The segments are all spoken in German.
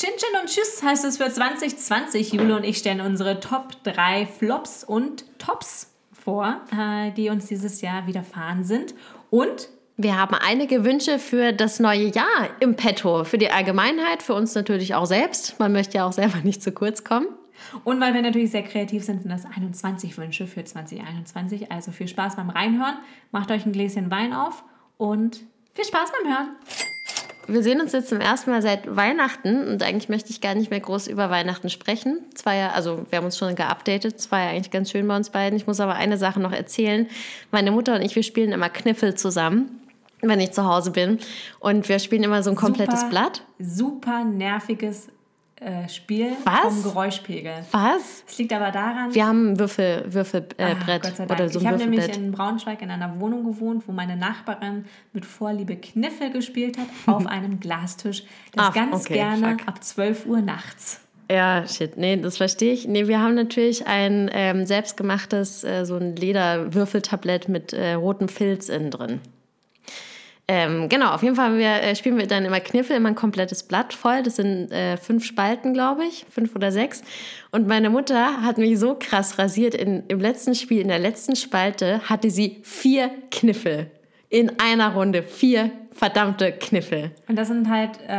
Chin Chin und Tschüss heißt es für 2020. Jule und ich stellen unsere Top 3 Flops und Tops vor, äh, die uns dieses Jahr widerfahren sind. Und wir haben einige Wünsche für das neue Jahr im Petto. Für die Allgemeinheit, für uns natürlich auch selbst. Man möchte ja auch selber nicht zu kurz kommen. Und weil wir natürlich sehr kreativ sind, sind das 21 Wünsche für 2021. Also viel Spaß beim Reinhören. Macht euch ein Gläschen Wein auf und viel Spaß beim Hören. Wir sehen uns jetzt zum ersten Mal seit Weihnachten und eigentlich möchte ich gar nicht mehr groß über Weihnachten sprechen. Zwar ja, also wir haben uns schon geupdatet, es war ja eigentlich ganz schön bei uns beiden. Ich muss aber eine Sache noch erzählen. Meine Mutter und ich, wir spielen immer Kniffel zusammen, wenn ich zu Hause bin. Und wir spielen immer so ein komplettes super, Blatt. Super nerviges äh, Spiel Was? vom Geräuschpegel. Was? Es liegt aber daran. Wir haben ein Würfel, Würfelbrett äh, oder so ein ich habe nämlich in Braunschweig in einer Wohnung gewohnt, wo meine Nachbarin mit Vorliebe Kniffel gespielt hat auf einem Glastisch. Das Ach, ganz okay, gerne fuck. ab 12 Uhr nachts. Ja, shit, nee, das verstehe ich. Nee, wir haben natürlich ein ähm, selbstgemachtes, äh, so ein Lederwürfeltablett mit äh, rotem Filz innen drin. Ähm, genau, auf jeden Fall wir, äh, spielen wir dann immer Kniffel, immer ein komplettes Blatt voll. Das sind äh, fünf Spalten, glaube ich, fünf oder sechs. Und meine Mutter hat mich so krass rasiert. In, Im letzten Spiel, in der letzten Spalte, hatte sie vier Kniffel. In einer Runde. Vier verdammte Kniffel. Und das sind halt, äh,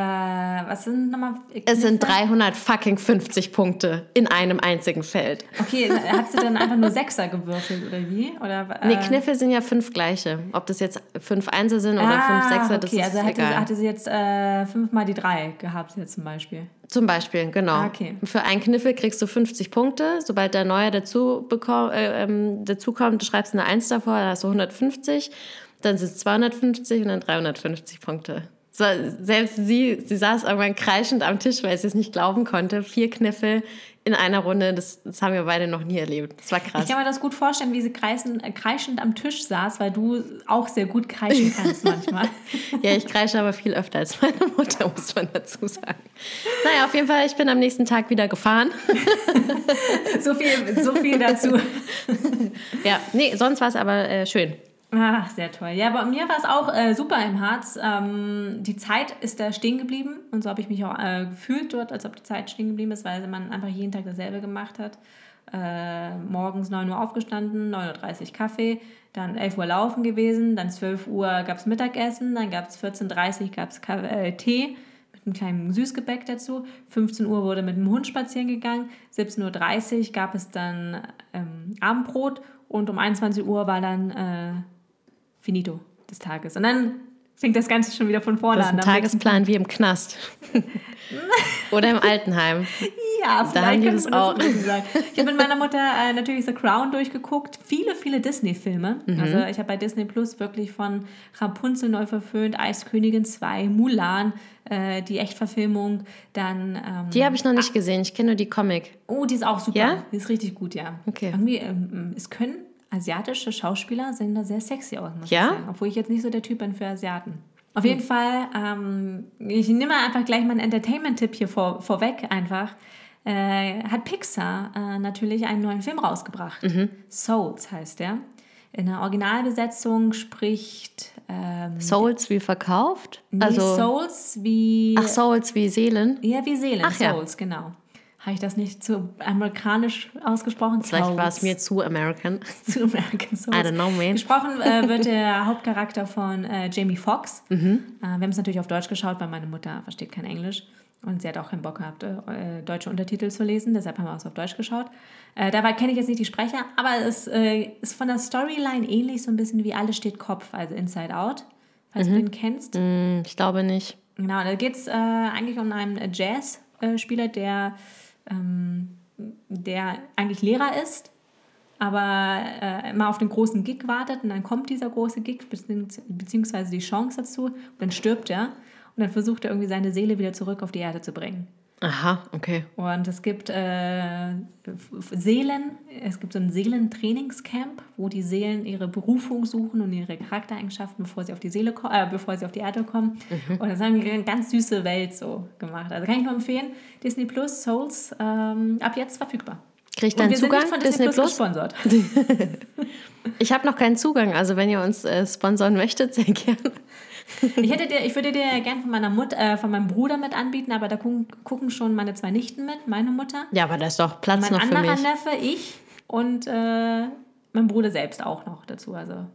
was sind nochmal? Es sind 300 fucking 50 Punkte in einem einzigen Feld. Okay, hat sie dann einfach nur Sechser gewürfelt oder wie? Oder, äh, Nee, Kniffel sind ja fünf gleiche. Ob das jetzt fünf Einser sind oder ah, fünf Sechser, das okay, ist also hatte, egal. hatte sie jetzt äh, fünfmal die drei gehabt jetzt zum Beispiel. Zum Beispiel, genau. Ah, okay. Für einen Kniffel kriegst du 50 Punkte. Sobald der neue dazu, beko- äh, ähm, dazu kommt, du schreibst eine Eins davor, dann hast du 150. Dann sind es 250 und dann 350 Punkte. So, selbst sie, sie saß irgendwann kreischend am Tisch, weil sie es nicht glauben konnte. Vier Kniffel in einer Runde, das, das haben wir beide noch nie erlebt. Das war krass. Ich kann mir das gut vorstellen, wie sie kreischen, äh, kreischend am Tisch saß, weil du auch sehr gut kreischen kannst manchmal. Ja, ich kreische aber viel öfter als meine Mutter, muss man dazu sagen. Naja, auf jeden Fall, ich bin am nächsten Tag wieder gefahren. so, viel, so viel dazu. Ja, nee, sonst war es aber äh, schön. Ach, sehr toll. Ja, bei mir war es auch äh, super im Harz. Ähm, die Zeit ist da stehen geblieben und so habe ich mich auch äh, gefühlt dort, als ob die Zeit stehen geblieben ist, weil man einfach jeden Tag dasselbe gemacht hat. Äh, morgens 9 Uhr aufgestanden, 9.30 Uhr Kaffee, dann 11 Uhr laufen gewesen, dann 12 Uhr gab es Mittagessen, dann gab es 14.30 Uhr gab's äh, Tee mit einem kleinen Süßgebäck dazu. 15 Uhr wurde mit dem Hund spazieren gegangen. 17.30 Uhr gab es dann ähm, Abendbrot und um 21 Uhr war dann äh, Finito des Tages. Und dann fängt das Ganze schon wieder von vorne Das ist an. ein nächsten- Tagesplan wie im Knast. Oder im Altenheim. Ja, Da haben vielleicht die das auch. sagen. Ich habe mit meiner Mutter äh, natürlich The Crown durchgeguckt. Viele, viele Disney-Filme. Mhm. Also ich habe bei Disney Plus wirklich von Rapunzel neu verföhnt, Eiskönigin 2, Mulan, äh, die Echtverfilmung. Dann, ähm, Die habe ich noch nicht gesehen. Ich kenne nur die Comic. oh, die ist auch super. Ja? Die ist richtig gut, ja. Okay. Irgendwie, ähm, es können asiatische Schauspieler sehen da sehr sexy aus, muss Ja? ich sagen. Obwohl ich jetzt nicht so der Typ bin für Asiaten. Auf jeden Fall, ähm, ich nehme einfach gleich meinen Entertainment-Tipp hier vor, vorweg einfach. Äh, hat Pixar äh, natürlich einen neuen Film rausgebracht. Mhm. Souls heißt der. In der Originalbesetzung spricht ähm, Souls wie verkauft? nee, also, Souls wie. ach, Souls wie Seelen? ja, wie Seelen. Ach ja. Souls, genau. Habe ich das nicht zu amerikanisch ausgesprochen? Vielleicht war es mir zu American. zu American Souls. I don't know, man. Gesprochen äh, wird der Hauptcharakter von äh, Jamie Foxx. Mhm. Äh, wir haben es natürlich auf Deutsch geschaut, weil meine Mutter versteht kein Englisch. Und sie hat auch keinen Bock gehabt, äh, deutsche Untertitel zu lesen. Deshalb haben wir es auf Deutsch geschaut. Äh, dabei kenne ich jetzt nicht die Sprecher, aber es äh, ist von der Storyline ähnlich, so ein bisschen wie Alles steht Kopf, also Inside Out, falls Mhm. du den kennst. Hm, ich glaube nicht. Genau, da geht es äh, eigentlich um einen Jazz-Spieler, der, ähm, der eigentlich Lehrer ist, aber äh, immer auf den großen Gig wartet und dann kommt dieser große Gig, beziehungs- beziehungsweise die Chance dazu, und dann stirbt er und dann versucht er irgendwie seine Seele wieder zurück auf die Erde zu bringen. Aha, okay. Und es gibt äh, Seelen, es gibt so ein Seelentrainingscamp, wo die Seelen ihre Berufung suchen und ihre Charaktereigenschaften, bevor sie auf die Seele äh, bevor sie auf die Erde kommen. Und das haben die eine ganz süße Welt so gemacht. Also kann ich nur empfehlen, Disney Plus Souls ähm, ab jetzt verfügbar. Und dann wir Zugang? sind von Disney, Plus, gesponsert. Ich habe noch keinen Zugang, also wenn ihr uns äh, sponsern möchtet, sehr gerne. Ich, hätte dir, ich würde dir gerne von meiner Mutter, äh, von meinem Bruder mit anbieten, aber da gucken, gucken schon meine zwei Nichten mit, meine Mutter. Ja, aber da ist doch Platz mein noch für anderer mich. Neffe, ich und äh, mein Bruder selbst auch noch dazu. Also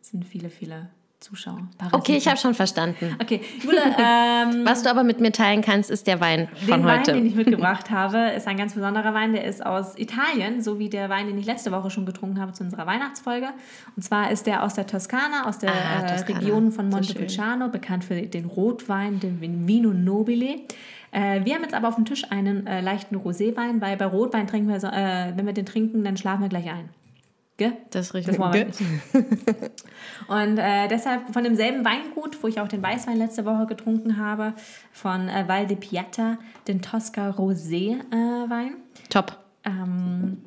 es sind viele, viele Zuschauer. Okay, ich habe schon verstanden. Okay, Jule, ähm, Was du aber mit mir teilen kannst, ist der Wein von den heute. Wein, den ich mitgebracht habe, ist ein ganz besonderer Wein. Der ist aus Italien, so wie der Wein, den ich letzte Woche schon getrunken habe zu unserer Weihnachtsfolge. Und zwar ist der aus der Toskana, aus der Ah, äh, Toskana. Region von So Montepulciano, bekannt für den Rotwein, den Vino Nobile. Äh, wir haben jetzt aber auf dem Tisch einen äh, leichten Roséwein, weil bei Rotwein trinken wir, so, äh, wenn wir den trinken, dann schlafen wir gleich ein. Gell? Das ist richtig. Das. Und äh, deshalb von demselben Weingut, wo ich auch den Weißwein letzte Woche getrunken habe, von äh, Val di Piata, den Tosca Rosé äh, Wein. Top. Ähm,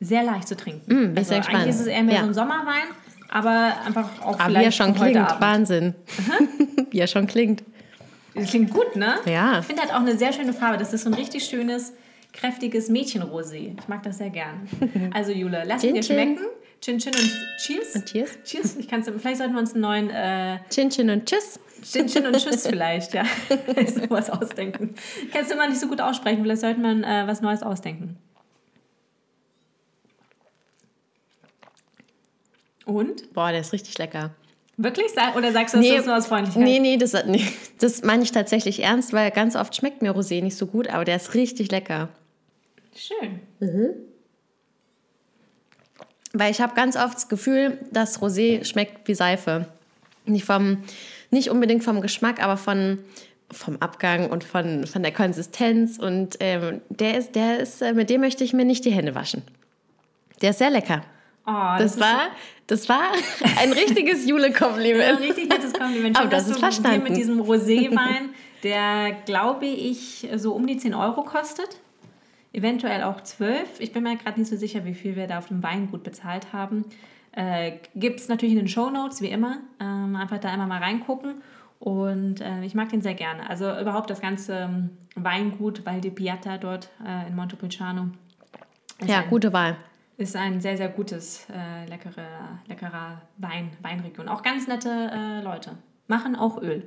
sehr leicht zu trinken. Mm, gespannt. eigentlich ist es eher mehr Ja. so ein Sommerwein, aber einfach auch Aber wie er vielleicht schon klingt, Abend. Wahnsinn. wie er schon klingt. Das klingt gut, ne? Ja. Ich finde halt auch eine sehr schöne Farbe. Das ist so ein richtig schönes, kräftiges Mädchenrosé. Ich mag das sehr gern. Also Jule, lass ihn dir schmecken. Chin Chin und Cheers. Und cheers. Cheers. Ich kann's, vielleicht sollten wir uns einen neuen äh, Chin Chin und Tschüss. Chin Chin und Tschüss vielleicht, ja. Sowas ausdenken. Ich kann es immer nicht so gut aussprechen. Vielleicht sollte man äh, was Neues ausdenken. Und? Boah, der ist richtig lecker. Wirklich? Oder sagst du das jetzt nur aus Freundlichkeit? nee, nee, das, nee, das meine ich tatsächlich ernst, weil ganz oft schmeckt mir Rosé nicht so gut, aber der ist richtig lecker. Schön. Weil ich habe ganz oft das Gefühl, dass Rosé schmeckt wie Seife. Nicht, vom, nicht unbedingt vom Geschmack, aber von, vom Abgang und von, von der Konsistenz. Und ähm, der ist, der ist, äh, mit dem möchte ich mir nicht die Hände waschen. Der ist sehr lecker. Oh, Das, ist war, das war ein richtiges ein Jule-Kompliment. richtig nettes Kompliment. Aber das ist verstanden. Mit diesem Roséwein, der, glaube ich, so um die 10 Euro kostet. Eventuell auch 12. Ich bin mir gerade nicht so sicher, wie viel wir da auf dem Weingut bezahlt haben. Äh, Gibt es natürlich in den Show Notes, wie immer. Ähm, einfach da einmal mal reingucken. Und äh, ich mag den sehr gerne. Also überhaupt das ganze ähm, Weingut Val di Piata dort äh, in Montepulciano. Ja, ein- gute Wahl. ist ein sehr, sehr gutes, äh, leckere, leckerer Wein, Weinregion. Auch ganz nette äh, Leute. Machen auch Öl.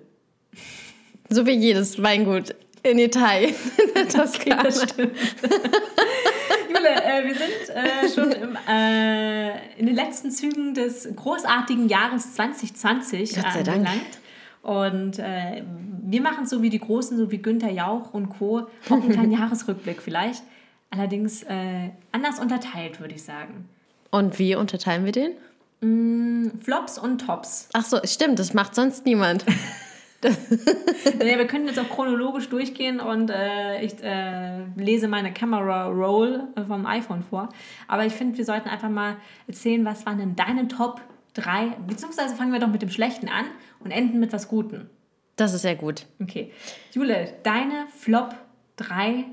So wie jedes Weingut in Italien, in der Toskana. Jule, äh, wir sind äh, schon im, äh, in den letzten Zügen des großartigen Jahres 2020 Gott sei Dank. angelangt. Und äh, wir machen es so wie die Großen, so wie Günther Jauch und Co. Auch einen kleinen Jahresrückblick vielleicht. Allerdings äh, anders unterteilt, würde ich sagen. Und wie unterteilen wir den? Flops und Tops. Ach so, stimmt, das macht sonst niemand. Naja, wir können jetzt auch chronologisch durchgehen und äh, ich äh, lese meine Camera Roll vom iPhone vor. Aber ich finde, wir sollten einfach mal erzählen, was waren denn deine Top 3, beziehungsweise fangen wir doch mit dem Schlechten an und enden mit was Guten. Das ist sehr gut. Okay. Jule, deine Flop 3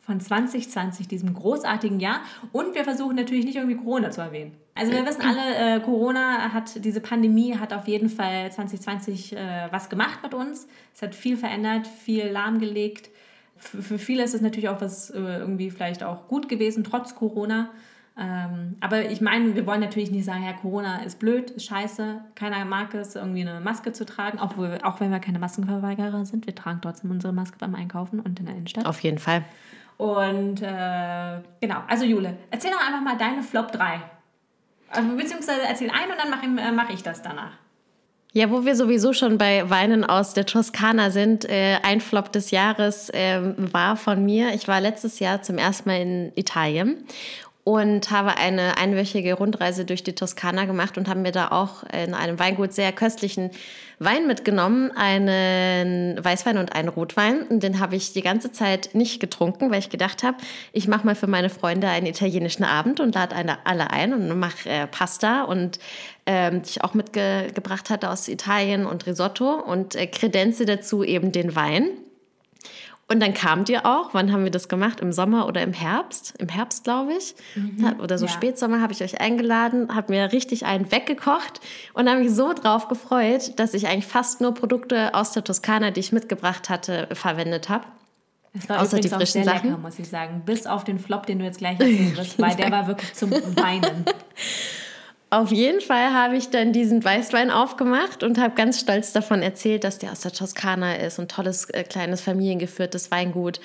von 2020, diesem großartigen Jahr. Und wir versuchen natürlich nicht irgendwie Corona zu erwähnen. Also wir wissen alle, äh, Corona hat, diese Pandemie hat auf jeden Fall 2020 äh, was gemacht mit uns. Es hat viel verändert, viel lahmgelegt. F für viele ist es natürlich auch was äh, irgendwie vielleicht auch gut gewesen, trotz Corona. Ähm, aber ich meine, wir wollen natürlich nicht sagen, ja, Corona ist blöd, ist scheiße, keiner mag es, irgendwie eine Maske zu tragen, obwohl, auch wenn wir keine Maskenverweigerer sind, wir tragen trotzdem unsere Maske beim Einkaufen und in der Innenstadt. Auf jeden Fall. Und äh, genau, also Jule, erzähl doch einfach mal deine Flop 3. Also, beziehungsweise erzähl ein und dann mache ich, äh, mach ich das danach. Ja, wo wir sowieso schon bei Weinen aus der Toskana sind, äh, ein Flop des Jahres ähm, war von mir. Ich war letztes Jahr zum ersten Mal in Italien und habe eine einwöchige Rundreise durch die Toskana gemacht und haben mir da auch in einem Weingut sehr köstlichen Wein mitgenommen, einen Weißwein und einen Rotwein. Und den habe ich die ganze Zeit nicht getrunken, weil ich gedacht habe, ich mache mal für meine Freunde einen italienischen Abend und lade alle ein und mache äh, Pasta und ähm, die ich auch mitgebracht hatte aus Italien und Risotto und äh, kredenze dazu eben den Wein. Und dann kamt ihr auch. Wann haben wir das gemacht? Im Sommer oder im Herbst? Im Herbst, glaube ich. Oder so Ja. Spätsommer habe ich euch eingeladen, habe mir richtig einen weggekocht und habe mich so drauf gefreut, dass ich eigentlich fast nur Produkte aus der Toskana, die ich mitgebracht hatte, verwendet habe. Das war Außer die auch frischen sehr Sachen. lecker, muss ich sagen. Bis auf den Flop, den du jetzt gleich erzählen wirst, weil der war wirklich zum Weinen. Auf jeden Fall habe ich dann diesen Weißwein aufgemacht und habe ganz stolz davon erzählt, dass der aus der Toskana ist und tolles äh, kleines familiengeführtes Weingut.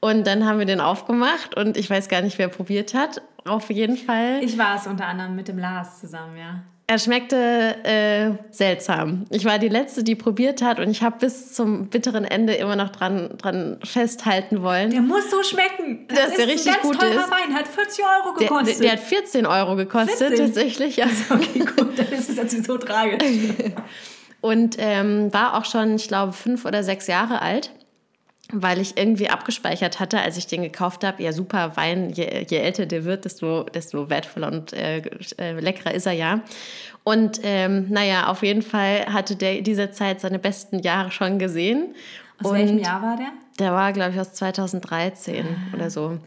Und dann haben wir den aufgemacht und ich weiß gar nicht, wer probiert hat. Auf jeden Fall. Ich war es unter anderem mit dem Lars zusammen, ja. Er schmeckte äh, seltsam. Ich war die Letzte, die probiert hat und ich habe bis zum bitteren Ende immer noch dran, dran festhalten wollen. Der muss so schmecken. Das, Dass ist der richtig ein ganz gut teurer ist. Wein, hat 40 Euro gekostet. der, der hat 14 Euro gekostet, 14? tatsächlich. Ja. okay, gut, dann ist es natürlich so tragisch. Und ähm, war auch schon, ich glaube, fünf oder sechs Jahre alt, weil ich irgendwie abgespeichert hatte, als ich den gekauft habe. Ja, super Wein, je, je älter der wird, desto, desto wertvoller und äh, äh, leckerer ist er ja. Und ähm, naja, auf jeden Fall hatte der in dieser Zeit seine besten Jahre schon gesehen. Aus und welchem Jahr war der? Der war, glaube ich, aus 2013 oder so.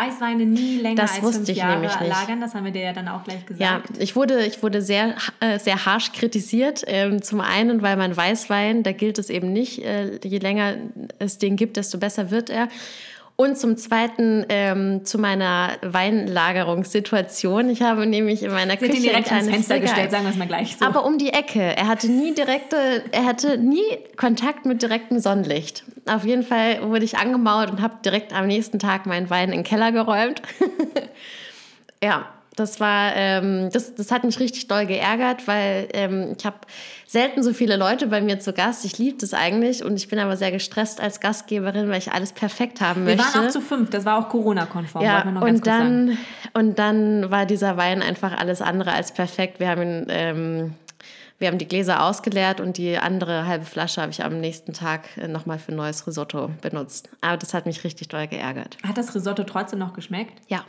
Weißweine nie länger Das als fünf Jahre lagern, das haben wir dir ja dann auch gleich Ja, gesagt. ich wurde, ich wurde sehr, äh, sehr harsch kritisiert. Ähm, zum einen, weil mein Weißwein, da gilt es eben nicht, äh, je länger es den gibt, desto besser wird er. Und zum Zweiten ähm, zu meiner Weinlagerungssituation. Ich habe nämlich in meiner Sie Küche direkt ans Fenster Regal. gestellt, sagen wir es mal gleich so. Aber um die Ecke. Er hatte nie direkte, er hatte nie Kontakt mit direktem Sonnenlicht. Auf jeden Fall wurde ich angemauert und habe direkt am nächsten Tag meinen Wein in den Keller geräumt. ja, das war, ähm, das, das hat mich richtig doll geärgert, weil ähm, ich habe selten so viele Leute bei mir zu Gast. Ich liebe das eigentlich und ich bin aber sehr gestresst als Gastgeberin, weil ich alles perfekt haben wir möchte. waren auch zu fünf, das war auch Corona-konform. Ja, wir und dann, und dann war dieser Wein einfach alles andere als perfekt. Wir haben ihn, ähm, wir haben die Gläser ausgeleert und die andere halbe Flasche habe ich am nächsten Tag nochmal für ein neues Risotto benutzt. Aber das hat mich richtig doll geärgert. Hat das Risotto trotzdem noch geschmeckt? Ja,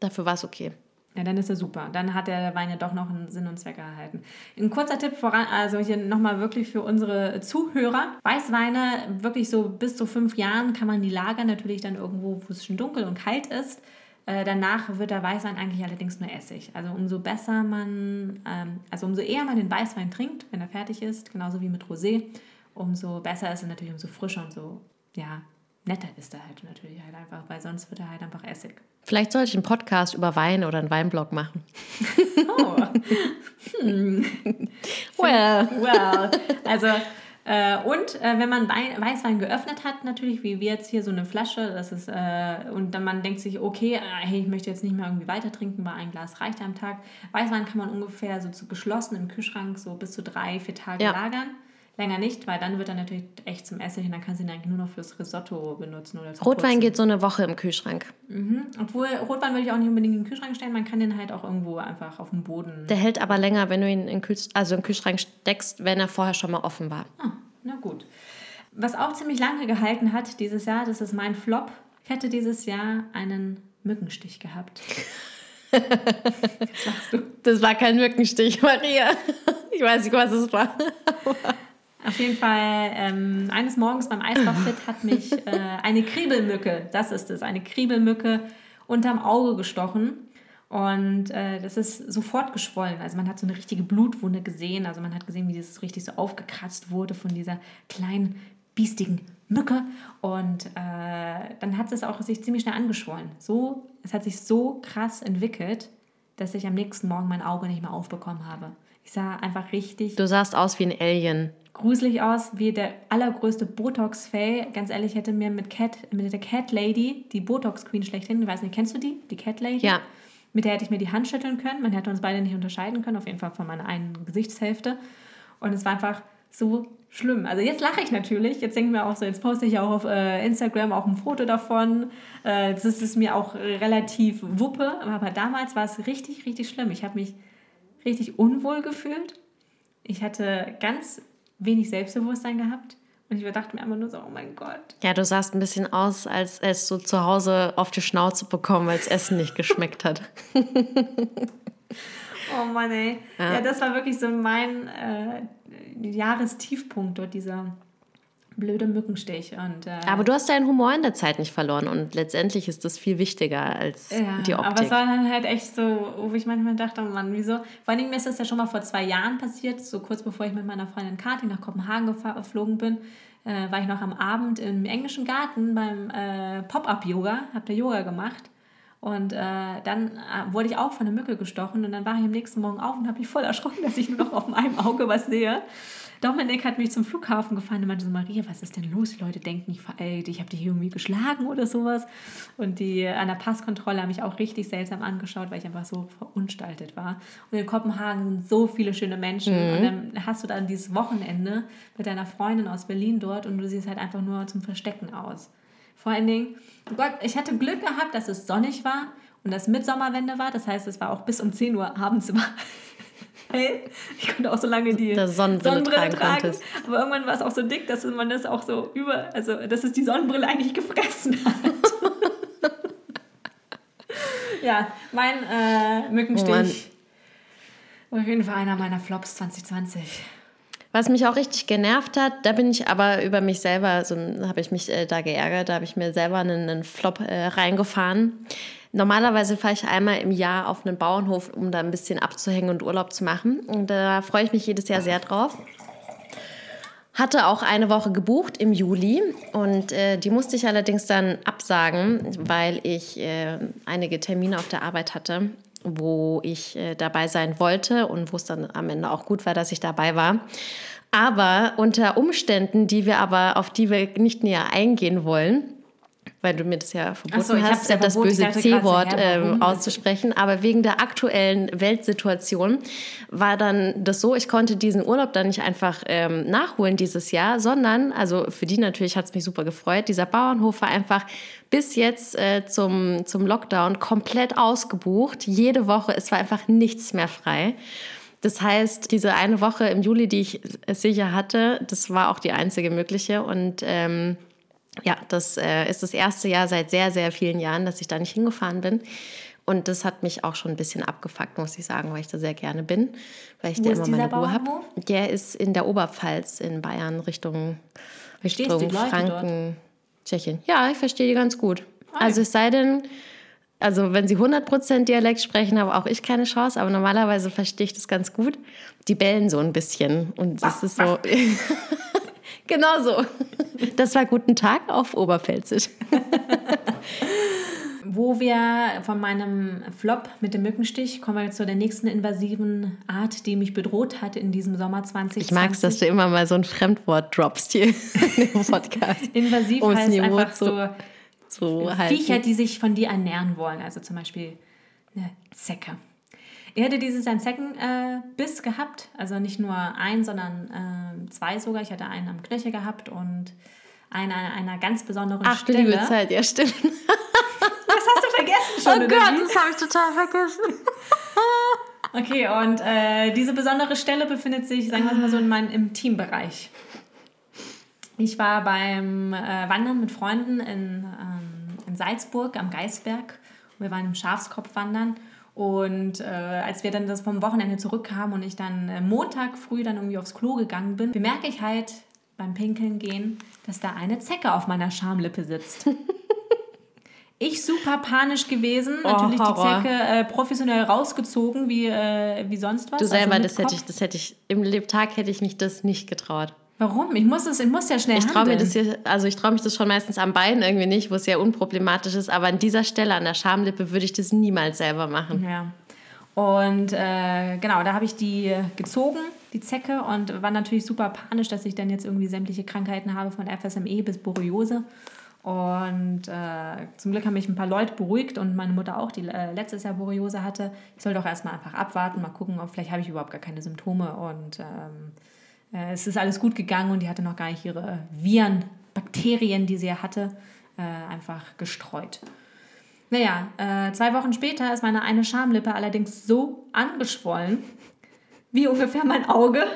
dafür war es okay. Ja, dann ist er super. Dann hat der Wein ja doch noch einen Sinn und Zweck erhalten. Ein kurzer Tipp voran, also hier nochmal wirklich für unsere Zuhörer. Weißweine, wirklich so bis zu fünf Jahren kann man die lagern, natürlich dann irgendwo, wo es schon dunkel und kalt ist. Äh, danach wird der Weißwein eigentlich allerdings nur Essig. Also umso besser man, ähm, also umso eher man den Weißwein trinkt, wenn er fertig ist, genauso wie mit Rosé, umso besser ist er natürlich, umso frischer und so, ja, netter ist er halt natürlich halt einfach, weil sonst wird er halt einfach Essig. Vielleicht sollte ich einen Podcast über Wein oder einen Weinblog machen. Oh. Well. Well, also äh, und äh, wenn man Wein, Weißwein geöffnet hat, natürlich, wie wir jetzt hier so eine Flasche, das ist, äh, und dann man denkt sich, okay, äh, hey, ich möchte jetzt nicht mehr irgendwie weiter trinken, weil ein Glas reicht am Tag. Weißwein kann man ungefähr so zu geschlossen im Kühlschrank so bis zu drei, vier Tage Ja. lagern. Länger nicht, weil dann wird er natürlich echt zum Essig und dann kannst du ihn eigentlich nur noch fürs Risotto benutzen. Oder Rotwein Putzen. geht so eine Woche im Kühlschrank. Mhm. Obwohl, Rotwein würde ich auch nicht unbedingt in den Kühlschrank stellen, man kann den halt auch irgendwo einfach auf dem Boden Der hält aber länger, wenn du ihn in, Kühl also den Kühlschrank steckst, wenn er vorher schon mal offen war. Ah, na gut. Was auch ziemlich lange gehalten hat dieses Jahr, das ist mein Flop. Ich hatte dieses Jahr einen Mückenstich gehabt. Was du? Das war kein Mückenstich, Maria. Ich weiß nicht, was es war. Auf jeden Fall, ähm, eines Morgens beim Eisbachfit hat mich äh, eine Kriebelmücke, das ist es, eine Kriebelmücke unterm Auge gestochen. Und äh, das ist sofort geschwollen. Also man hat so eine richtige Blutwunde gesehen. Also man hat gesehen, wie das richtig so aufgekratzt wurde von dieser kleinen, biestigen Mücke. Und äh, dann hat es auch sich ziemlich schnell angeschwollen. So, es hat sich so krass entwickelt, dass ich am nächsten Morgen mein Auge nicht mehr aufbekommen habe. Ich sah einfach richtig Du sahst aus wie ein Alien. Gruselig aus, wie der allergrößte Botox-Fail. Ganz ehrlich, hätte mir mit, Cat, mit der Cat Lady, die Botox-Queen schlechthin, ich weiß nicht, kennst du die? Die Cat Lady? Ja. Mit der hätte ich mir die Hand schütteln können. Man hätte uns beide nicht unterscheiden können, auf jeden Fall von meiner einen Gesichtshälfte. Und es war einfach so schlimm. Also jetzt lache ich natürlich. Jetzt denke ich mir auch so, jetzt poste ich auch auf äh, Instagram auch ein Foto davon. Äh, das ist mir auch relativ wuppe. Aber damals war es richtig, richtig schlimm. Ich habe mich richtig unwohl gefühlt. Ich hatte ganz wenig Selbstbewusstsein gehabt. Und ich dachte mir einfach nur so, oh mein Gott. Ja, du sahst ein bisschen aus, als hättest du zu Hause auf die Schnauze bekommen, weil das Essen nicht geschmeckt hat. Oh Mann, ey. Ja, Ja. das war wirklich so mein äh, Jahrestiefpunkt dort, dieser blöde Mückenstich. Und, äh, Aber du hast deinen Humor in der Zeit nicht verloren und letztendlich ist das viel wichtiger als ja, die Optik. aber es war dann halt echt so, wo ich manchmal dachte, oh Mann, wieso? Vor allem mir ist das ja schon mal vor zwei Jahren passiert, so kurz bevor ich mit meiner Freundin Kathi nach Kopenhagen geflogen bin, äh, war ich noch am Abend im englischen Garten beim äh, Pop-Up-Yoga, habe da Yoga gemacht. Und äh, dann äh, wurde ich auch von einer Mücke gestochen und dann war ich am nächsten Morgen auf und habe mich voll erschrocken, dass ich nur noch auf einem Auge was sehe. Dominik hat mich zum Flughafen gefahren und meinte so, Maria, was ist denn los? Die Leute denken, ich, äh, ich habe dich irgendwie geschlagen oder sowas. Und die an der Passkontrolle haben mich auch richtig seltsam angeschaut, weil ich einfach so verunstaltet war. Und in Kopenhagen sind so viele schöne Menschen. Mhm. Und dann hast du dann dieses Wochenende mit deiner Freundin aus Berlin dort und du siehst halt einfach nur zum Verstecken aus. Vor allen Dingen, oh Gott, ich hatte Glück gehabt, dass es sonnig war und dass Mitsommerwende war. Das heißt, es war auch bis um 10 Uhr abends war. Hey, ich konnte auch so lange die Sonnenbrille, Sonnenbrille tragen. tragen. Aber irgendwann war es auch so dick, dass man das auch so über, also dass es die Sonnenbrille eigentlich gefressen hat. ja, mein äh, Mückenstich oh auf jeden Fall einer meiner Flops 2020. Was mich auch richtig genervt hat, da bin ich aber über mich selber, so habe ich mich äh, da geärgert, da habe ich mir selber einen, einen Flop äh, reingefahren. Normalerweise fahre ich einmal im Jahr auf einen Bauernhof, um da ein bisschen abzuhängen und Urlaub zu machen. Und da freue ich mich jedes Jahr sehr drauf. Hatte auch eine Woche gebucht im Juli und äh, die musste ich allerdings dann absagen, weil ich äh, einige Termine auf der Arbeit hatte, wo ich äh, dabei sein wollte und wo es dann am Ende auch gut war, dass ich dabei war. Aber unter Umständen, die wir aber auf die wir nicht näher eingehen wollen, weil du mir das ja verboten so, hast, ja das böse C-Wort ähm, auszusprechen. Aber wegen der aktuellen Weltsituation war dann das so, ich konnte diesen Urlaub dann nicht einfach ähm, nachholen dieses Jahr, sondern, also für die natürlich hat es mich super gefreut, dieser Bauernhof war einfach bis jetzt äh, zum, zum Lockdown komplett ausgebucht. Jede Woche, es war einfach nichts mehr frei. Das heißt, diese eine Woche im Juli, die ich sicher hatte, das war auch die einzige mögliche. Und ähm, ja, das äh, ist das erste Jahr seit sehr, sehr vielen Jahren, dass ich da nicht hingefahren bin. Und das hat mich auch schon ein bisschen abgefuckt, muss ich sagen, weil ich da sehr gerne bin, weil ich Wo da immer meine Ruhe habe. Der ist in der Oberpfalz in Bayern Richtung, Richtung Franken, Tschechien. Ja, ich verstehe die ganz gut. Hi. Also es sei denn, also wenn sie 100% Dialekt sprechen, habe auch ich keine Chance, aber normalerweise verstehe ich das ganz gut. Die bellen so ein bisschen und das ist so... Genau so. Das war Guten Tag auf Oberpfälzisch. Wo wir von meinem Flop mit dem Mückenstich kommen wir zu der nächsten invasiven Art, die mich bedroht hat in diesem Sommer 2020. Ich mag es, dass du immer mal so ein Fremdwort droppst hier im Podcast. Invasiv heißt Niveau einfach so, so Viecher, die sich von dir ernähren wollen. Also zum Beispiel eine Zecke. Er hatte dieses ein Zeckenbiss äh, gehabt, also nicht nur ein, sondern äh, zwei sogar. Ich hatte einen am Knöchel gehabt und einen an einer ganz besonderen Ach, Stelle. Ach, liebe Zeit, ja stimmt. Das hast du vergessen schon, Oh Gott, das habe ich total vergessen. okay, und äh, diese besondere Stelle befindet sich, sagen wir mal so, in meinem Intimbereich. Ich war beim äh, Wandern mit Freunden in, ähm, in Salzburg am Geisberg. Wir waren im Schafskopf wandern und äh, als wir dann das vom Wochenende zurückkamen und ich dann äh, Montag früh dann irgendwie aufs Klo gegangen bin, bemerke ich halt beim Pinkeln gehen, dass da eine Zecke auf meiner Schamlippe sitzt. ich super panisch gewesen, oh, natürlich Horror. die Zecke äh, professionell rausgezogen, wie, äh, wie sonst was. Du selber, also das hätte ich, das hätte ich, im Lebtag hätte ich mich das nicht getraut. Warum? Ich muss es, ich muss ja schnell Ich traue mir das hier, also ich traue mich das schon meistens am Bein irgendwie nicht, wo es sehr unproblematisch ist, aber an dieser Stelle, an der Schamlippe, würde ich das niemals selber machen. Ja. Und äh, genau, da habe ich die gezogen, die Zecke, und war natürlich super panisch, dass ich dann jetzt irgendwie sämtliche Krankheiten habe, von FSME bis Borreliose. Und äh, zum Glück haben mich ein paar Leute beruhigt und meine Mutter auch, die äh, letztes Jahr Borreliose hatte. Ich soll doch erstmal einfach abwarten, mal gucken, ob vielleicht habe ich überhaupt gar keine Symptome und ähm, äh, es ist alles gut gegangen und die hatte noch gar nicht ihre Viren, Bakterien, die sie ja hatte, äh, einfach gestreut. Naja, äh, zwei Wochen später ist meine eine Schamlippe allerdings so angeschwollen, wie ungefähr mein Auge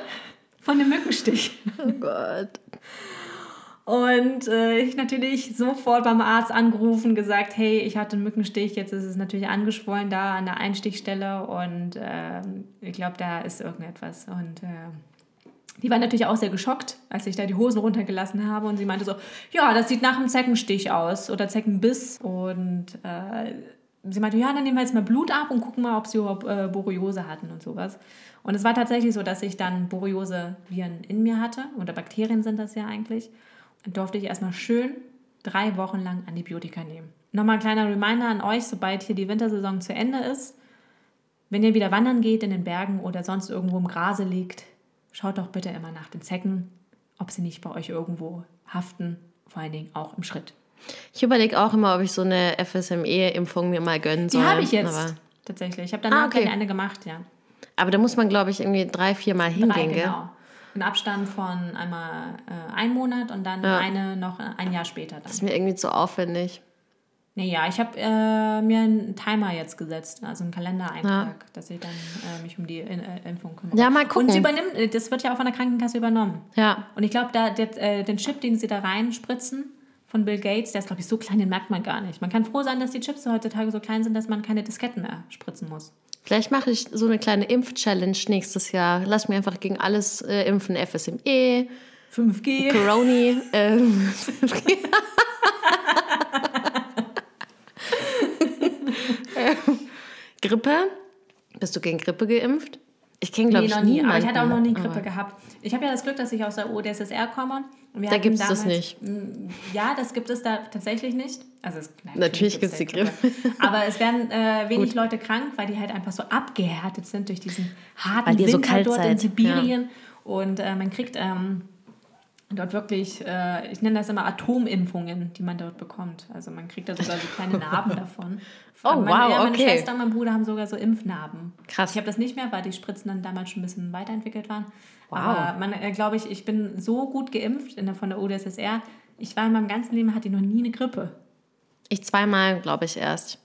von dem Mückenstich. Oh Gott. Und äh, ich natürlich sofort beim Arzt angerufen, gesagt, hey, ich hatte einen Mückenstich, jetzt ist es natürlich angeschwollen da an der Einstichstelle und äh, ich glaube, da ist irgendetwas. Und äh, die war natürlich auch sehr geschockt, als ich da die Hosen runtergelassen habe und sie meinte so, ja, das sieht nach einem Zeckenstich aus oder Zeckenbiss und äh, sie meinte, ja, dann nehmen wir jetzt mal Blut ab und gucken mal, ob sie überhaupt äh, Borreliose hatten und sowas. Und es war tatsächlich so, dass ich dann Borreliose-Viren in mir hatte oder Bakterien sind das ja eigentlich. Dann durfte ich erstmal schön drei Wochen lang Antibiotika nehmen. Nochmal ein kleiner Reminder an euch, sobald hier die Wintersaison zu Ende ist, wenn ihr wieder wandern geht in den Bergen oder sonst irgendwo im Grase liegt, schaut doch bitte immer nach den Zecken, ob sie nicht bei euch irgendwo haften, vor allen Dingen auch im Schritt. Ich überlege auch immer, ob ich so eine FSME-Impfung mir mal gönnen soll. Die habe ich jetzt aber tatsächlich. Ich habe dann ah, okay. eine gemacht, ja. Aber da muss man, glaube ich, irgendwie drei, vier Mal hingehen, drei, genau. Gell? In Abstand von einmal äh, ein Monat und dann ja. eine noch ein Jahr später. Dann. Das ist mir irgendwie zu aufwendig. Naja, ich habe äh, mir einen Timer jetzt gesetzt, also einen Kalendereintrag, ja. dass ich dann äh, mich um die In äh, Impfung kümmere. Ja, mal gucken. Und sie übernimmt, äh, das wird ja auch von der Krankenkasse übernommen. Ja. Und ich glaube, da der, äh, den Chip, den sie da reinspritzen von Bill Gates, der ist, glaube ich, so klein, den merkt man gar nicht. Man kann froh sein, dass die Chips heutzutage so klein sind, dass man keine Disketten mehr spritzen muss. Vielleicht mache ich so eine kleine Impf-Challenge nächstes Jahr. Lass mir einfach gegen alles äh, impfen. FSME, 5G, Corona, ähm, 5G. Grippe? Bist du gegen Grippe geimpft? Ich kenne, glaube nee, ich, noch nie. Aber ich hatte auch noch nie Grippe aber. gehabt. Ich habe ja das Glück, dass ich aus der ODSSR komme. da gibt es das nicht. Ja, das gibt es da tatsächlich nicht. Also es, nein, natürlich gibt es die Grippe. Aber es werden äh, wenig Gut. Leute krank, weil die halt einfach so abgehärtet sind durch diesen harten Winter so dort seid. in Sibirien. Ja. Und äh, man kriegt ähm, dort wirklich, äh, ich nenne das immer Atomimpfungen, die man dort bekommt. Also man kriegt da sogar so kleine Narben davon. Oh, meine, wow, ja, meine okay. Schwester und mein Bruder haben sogar so Impfnarben. Krass. Ich habe das nicht mehr, weil die Spritzen dann damals schon ein bisschen weiterentwickelt waren. Wow. Aber man, äh, glaube ich, ich bin so gut geimpft in der, von der UdSSR. Ich war in meinem ganzen Leben, hatte ich noch nie eine Grippe. Ich zweimal, glaube ich, erst.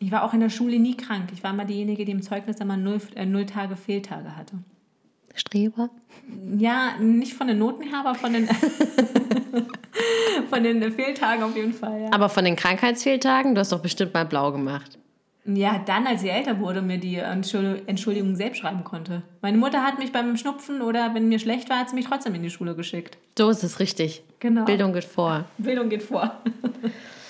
Ich war auch in der Schule nie krank. Ich war immer diejenige, die im Zeugnis immer null, äh, null Tage Fehltage hatte. Streber? Ja, nicht von den Noten her, aber von den, von den Fehltagen auf jeden Fall. Ja. Aber von den Krankheitsfehltagen? Du hast doch bestimmt mal blau gemacht. Ja, dann, als ich älter wurde, mir die Entschuldigung selbst schreiben konnte. Meine Mutter hat mich beim Schnupfen oder wenn mir schlecht war, hat sie mich trotzdem in die Schule geschickt. So ist es richtig. Genau. Bildung geht vor. Bildung geht vor.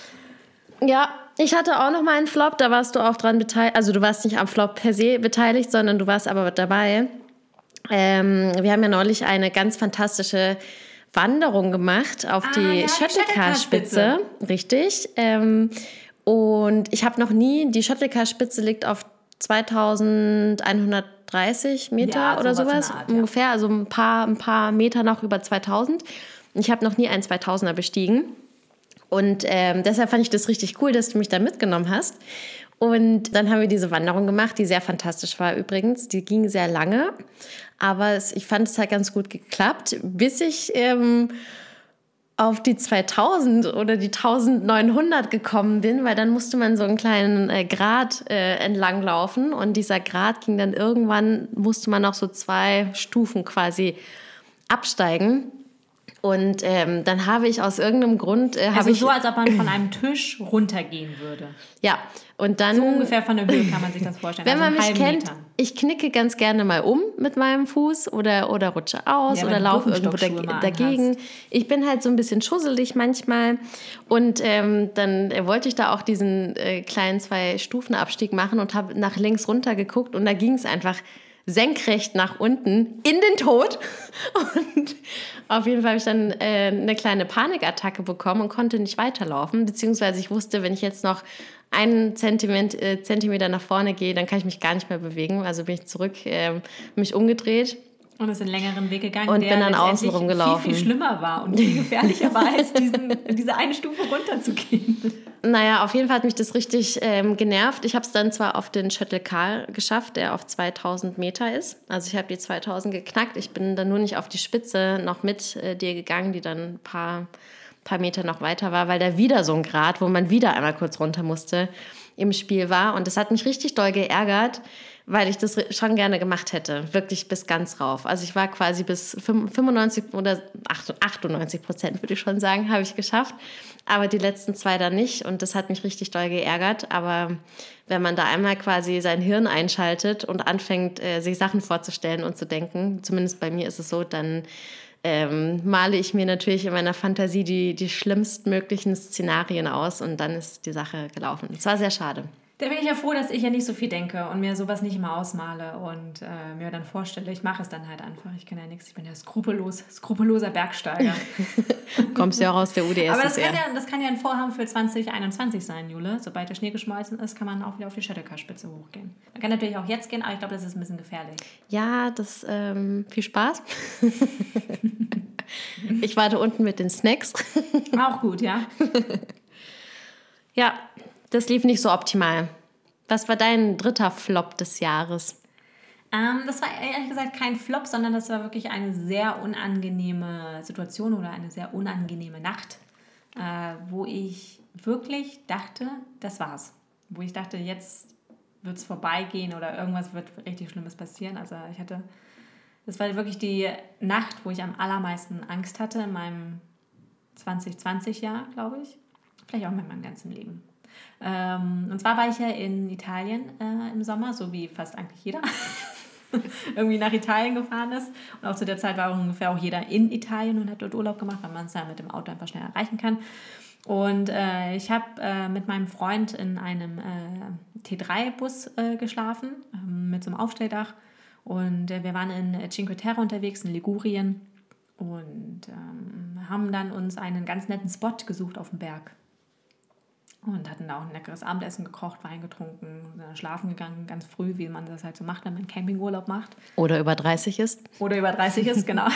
ja, ich hatte auch noch mal einen Flop, da warst du auch dran beteiligt. Also du warst nicht am Flop per se beteiligt, sondern du warst aber dabei. Ähm, wir haben ja neulich eine ganz fantastische Wanderung gemacht auf ah, die ja, Schöttelkar-Spitze. Richtig. Ähm, und ich habe noch nie, die Schöttelkar-Spitze liegt auf 2130 Meter ja, oder sowas, Art, ungefähr, ja. also ein paar, ein paar Meter noch über 2000. Ich habe noch nie einen 2000er bestiegen. Und ähm, deshalb fand ich das richtig cool, dass du mich da mitgenommen hast. Und dann haben wir diese Wanderung gemacht, die sehr fantastisch war übrigens. Die ging sehr lange, aber es, ich fand es halt ganz gut geklappt, bis ich ähm, auf die 2000 oder die 1900 gekommen bin, weil dann musste man so einen kleinen äh, Grat äh, entlang laufen und dieser Grat ging dann irgendwann, musste man noch so zwei Stufen quasi absteigen. Und ähm, dann habe ich aus irgendeinem Grund. Äh, also ich, so, als ob man von einem Tisch runtergehen würde. Ja, und dann. So ungefähr von der Höhe kann man sich das vorstellen. Wenn also man mich kennt, Meter. ich knicke ganz gerne mal um mit meinem Fuß oder, oder rutsche aus ja, oder laufe irgendwo da, dagegen. Hast. Ich bin halt so ein bisschen schusselig manchmal. Und ähm, dann äh, wollte ich da auch diesen äh, kleinen Zwei-Stufen-Abstieg machen und habe nach links runter geguckt und da ging es einfach senkrecht nach unten in den Tod. Und auf jeden Fall habe ich dann äh, eine kleine Panikattacke bekommen und konnte nicht weiterlaufen. Beziehungsweise ich wusste, wenn ich jetzt noch einen Zentimeter, äh, Zentimeter nach vorne gehe, dann kann ich mich gar nicht mehr bewegen. Also bin ich zurück, äh, mich umgedreht und ist einen längeren Weg gegangen, und der bin dann außen rumgelaufen. viel, viel schlimmer war und viel gefährlicher war, als diesen, diese eine Stufe runterzugehen. Naja, auf jeden Fall hat mich das richtig ähm, genervt. Ich habe es dann zwar auf den Shuttle Car geschafft, der auf 2000 Meter ist. Also ich habe die 2000 geknackt. Ich bin dann nur nicht auf die Spitze noch mit äh, dir gegangen, die dann ein paar, paar Meter noch weiter war, weil da wieder so ein Grad, wo man wieder einmal kurz runter musste, im Spiel war. Und das hat mich richtig doll geärgert weil ich das schon gerne gemacht hätte, wirklich bis ganz rauf. Also ich war quasi bis 95 oder 98 Prozent, würde ich schon sagen, habe ich geschafft, aber die letzten zwei dann nicht und das hat mich richtig doll geärgert. Aber wenn man da einmal quasi sein Hirn einschaltet und anfängt, äh, sich Sachen vorzustellen und zu denken, zumindest bei mir ist es so, dann ähm, male ich mir natürlich in meiner Fantasie die, die schlimmstmöglichen Szenarien aus und dann ist die Sache gelaufen. Es war sehr schade. Da bin ich ja froh, dass ich ja nicht so viel denke und mir sowas nicht immer ausmale und äh, mir dann vorstelle, ich mache es dann halt einfach. Ich kann ja nichts, ich bin ja skrupellos, skrupelloser Bergsteiger. Kommst ja auch aus der UDS. Aber das kann, ja, das kann ja ein Vorhaben für 2021 sein, Jule. Sobald der Schnee geschmolzen ist, kann man auch wieder auf die Schöttecker-Spitze hochgehen. Man kann natürlich auch jetzt gehen, aber ich glaube, das ist ein bisschen gefährlich. Ja, das ähm, viel Spaß. ich warte unten mit den Snacks. Auch gut, ja. ja, das lief nicht so optimal. Was war dein dritter Flop des Jahres? Ähm, das war ehrlich gesagt kein Flop, sondern das war wirklich eine sehr unangenehme Situation oder eine sehr unangenehme Nacht, äh, wo ich wirklich dachte, das war's. Wo ich dachte, jetzt wird es vorbeigehen oder irgendwas wird richtig Schlimmes passieren. Also ich hatte, das war wirklich die Nacht, wo ich am allermeisten Angst hatte in meinem 2020-Jahr, glaube ich. Vielleicht auch mit meinem ganzen Leben. Ähm, und zwar war ich ja in Italien äh, im Sommer, so wie fast eigentlich jeder. irgendwie nach Italien gefahren ist. Und auch zu der Zeit war ungefähr auch jeder in Italien und hat dort Urlaub gemacht, weil man es ja mit dem Auto einfach schnell erreichen kann. Und äh, ich habe äh, mit meinem Freund in einem äh, T3-Bus äh, geschlafen, ähm, mit so einem Aufstelldach. Und äh, wir waren in Cinque Terre unterwegs, in Ligurien. Und ähm, haben dann uns einen ganz netten Spot gesucht auf dem Berg und hatten da auch ein leckeres Abendessen gekocht, Wein getrunken, sind dann schlafen gegangen, ganz früh, wie man das halt so macht, wenn man Campingurlaub macht. Oder über 30 ist. Oder über 30 ist, genau.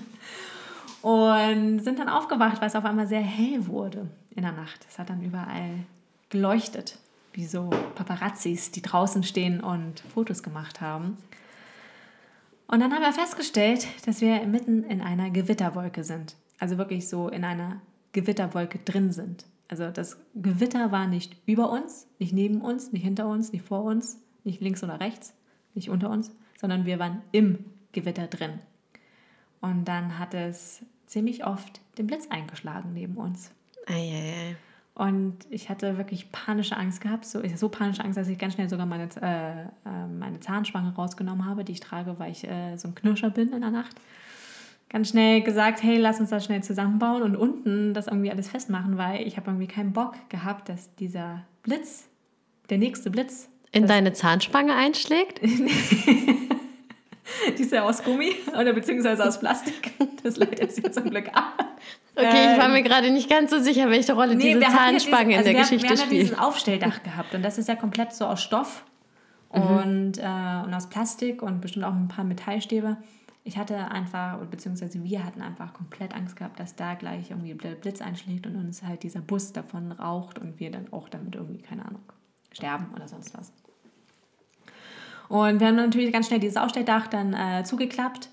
und sind dann aufgewacht, weil es auf einmal sehr hell wurde in der Nacht. Es hat dann überall geleuchtet, wie so Paparazzis, die draußen stehen und Fotos gemacht haben. Und dann haben wir festgestellt, dass wir mitten in einer Gewitterwolke sind. Also wirklich so in einer Gewitterwolke drin sind. Also das Gewitter war nicht über uns, nicht neben uns, nicht hinter uns, nicht vor uns, nicht links oder rechts, nicht unter uns, sondern wir waren im Gewitter drin. Und dann hat es ziemlich oft den Blitz eingeschlagen neben uns. Eieiei. Und ich hatte wirklich panische Angst gehabt, so, so panische Angst, dass ich ganz schnell sogar meine, äh, äh, meine Zahnspange rausgenommen habe, die ich trage, weil ich äh, so ein Knirscher bin in der Nacht ganz schnell gesagt, hey, lass uns das schnell zusammenbauen und unten das irgendwie alles festmachen, weil ich habe irgendwie keinen Bock gehabt, dass dieser Blitz, der nächste Blitz... In deine Zahnspange einschlägt? die ist ja aus Gummi oder beziehungsweise aus Plastik. Das leitet sich zum Glück ab. Okay, ich war mir gerade nicht ganz so sicher, welche Rolle nee, diese Zahnspange ja diese, also in der wir Geschichte spielt. Wir haben ja dieses Aufstelldach gehabt und das ist ja komplett so aus Stoff mhm. und, äh, und aus Plastik und bestimmt auch ein paar Metallstäbe ich hatte einfach, beziehungsweise wir hatten einfach komplett Angst gehabt, dass da gleich irgendwie der Blitz einschlägt und uns halt dieser Bus davon raucht und wir dann auch damit irgendwie, keine Ahnung, sterben oder sonst was. Und wir haben natürlich ganz schnell dieses Ausstelldach dann äh, zugeklappt,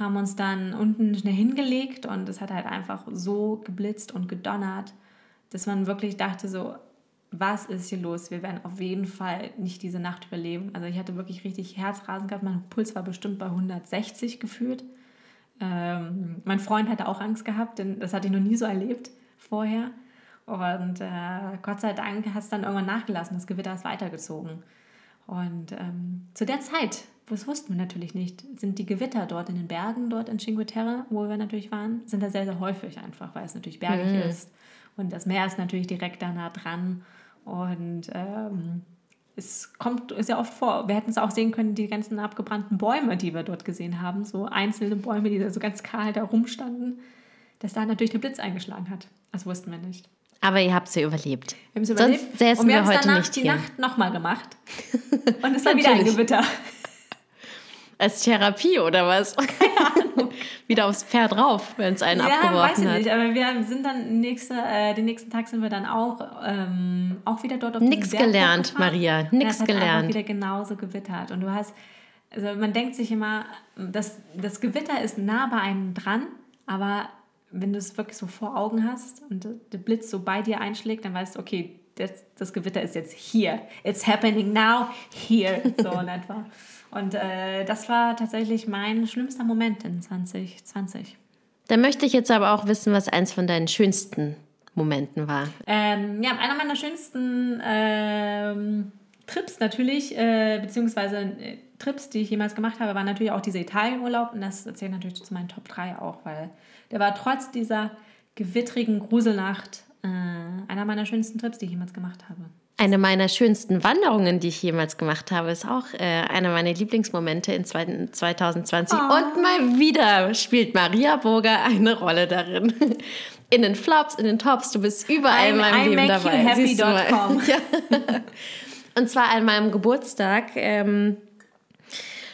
haben uns dann unten schnell hingelegt und es hat halt einfach so geblitzt und gedonnert, dass man wirklich dachte so, was ist hier los? Wir werden auf jeden Fall nicht diese Nacht überleben. Also ich hatte wirklich richtig Herzrasen gehabt. Mein Puls war bestimmt bei 160 gefühlt. Ähm, mein Freund hatte auch Angst gehabt, denn das hatte ich noch nie so erlebt vorher. Und äh, Gott sei Dank hat es dann irgendwann nachgelassen. Das Gewitter ist weitergezogen. Und ähm, zu der Zeit, das wussten wir natürlich nicht, sind die Gewitter dort in den Bergen, dort in Cinque Terre, wo wir natürlich waren, sind da sehr, sehr häufig einfach, weil es natürlich bergig mhm. ist. Und das Meer ist natürlich direkt da nah dran. Und ähm, es kommt sehr oft vor, wir hätten es auch sehen können, die ganzen abgebrannten Bäume, die wir dort gesehen haben, so einzelne Bäume, die da so ganz kahl da rumstanden, dass da natürlich der Blitz eingeschlagen hat. Das wussten wir nicht. Aber ihr habt sie überlebt. Wir haben sie überlebt. Sonst säßen und wir, wir heute danach nicht die hier. Nacht nochmal gemacht. Und es war wieder ein Gewitter. Als Therapie oder was? Keine Ahnung. Wieder aufs Pferd drauf, wenn es einen ja, abgeworfen weiß ich hat. nicht, aber wir sind dann nächste, äh, den nächsten Tag sind wir dann auch, ähm, auch wieder dort auf Nix gelernt, Maria, nix ja, gelernt. Wieder genauso gewittert und du hast, also man denkt sich immer, das, das Gewitter ist nah bei einem dran, aber wenn du es wirklich so vor Augen hast und der Blitz so bei dir einschlägt, dann weißt du, okay, das, das Gewitter ist jetzt hier. It's happening now, here, so in etwa. Und äh, das war tatsächlich mein schlimmster Moment in 2020. Da möchte ich jetzt aber auch wissen, was eins von deinen schönsten Momenten war. Ähm, ja, einer meiner schönsten ähm, Trips natürlich, äh, beziehungsweise äh, Trips, die ich jemals gemacht habe, war natürlich auch dieser Italienurlaub. Und das zählt natürlich zu meinen Top 3 auch, weil der war trotz dieser gewittrigen Gruselnacht Äh, einer meiner schönsten Trips, die ich jemals gemacht habe. Eine meiner schönsten Wanderungen, die ich jemals gemacht habe, ist auch äh, einer meiner Lieblingsmomente in 2020. Oh. Und mal wieder spielt Maria Burger eine Rolle darin. In den Flops, in den Tops, du bist überall I'm, in meinem I Leben dabei. Happy.com. Ja. Und zwar an meinem Geburtstag. Ähm,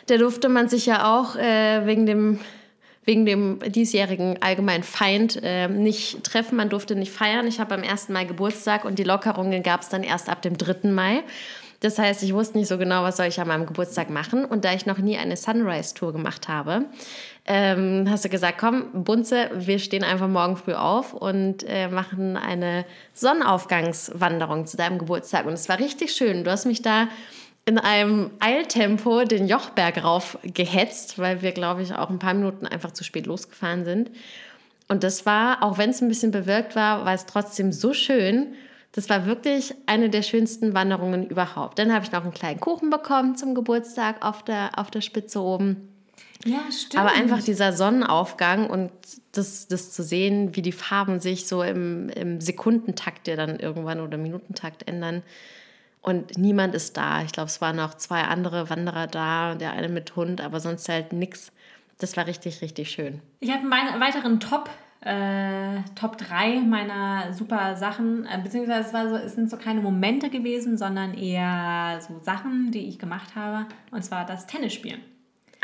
da durfte man sich ja auch äh, wegen dem wegen dem diesjährigen allgemeinen Feind äh, nicht treffen. Man durfte nicht feiern. Ich habe am 1. Mai Geburtstag und die Lockerungen gab es dann erst ab dem 3. Mai. Das heißt, ich wusste nicht so genau, was soll ich an meinem Geburtstag machen. Und da ich noch nie eine Sunrise-Tour gemacht habe, ähm, hast du gesagt, komm, Bunze, wir stehen einfach morgen früh auf und äh, machen eine Sonnenaufgangswanderung zu deinem Geburtstag. Und es war richtig schön. Du hast mich da in einem Eiltempo den Jochberg rauf gehetzt, weil wir, glaube ich, auch ein paar Minuten einfach zu spät losgefahren sind. Und das war, auch wenn es ein bisschen bewirkt war, war es trotzdem so schön. Das war wirklich eine der schönsten Wanderungen überhaupt. Dann habe ich noch einen kleinen Kuchen bekommen zum Geburtstag auf der, auf der Spitze oben. Ja, stimmt. Aber einfach dieser Sonnenaufgang und das, das zu sehen, wie die Farben sich so im, im Sekundentakt ja dann irgendwann oder Minutentakt ändern, und niemand ist da. Ich glaube, es waren noch zwei andere Wanderer da, der eine mit Hund, aber sonst halt nichts. Das war richtig, richtig schön. Ich habe einen weiteren Top, äh, Top 3 meiner super Sachen, äh, beziehungsweise es, war so, es sind so keine Momente gewesen, sondern eher so Sachen, die ich gemacht habe. Und zwar das Tennisspielen.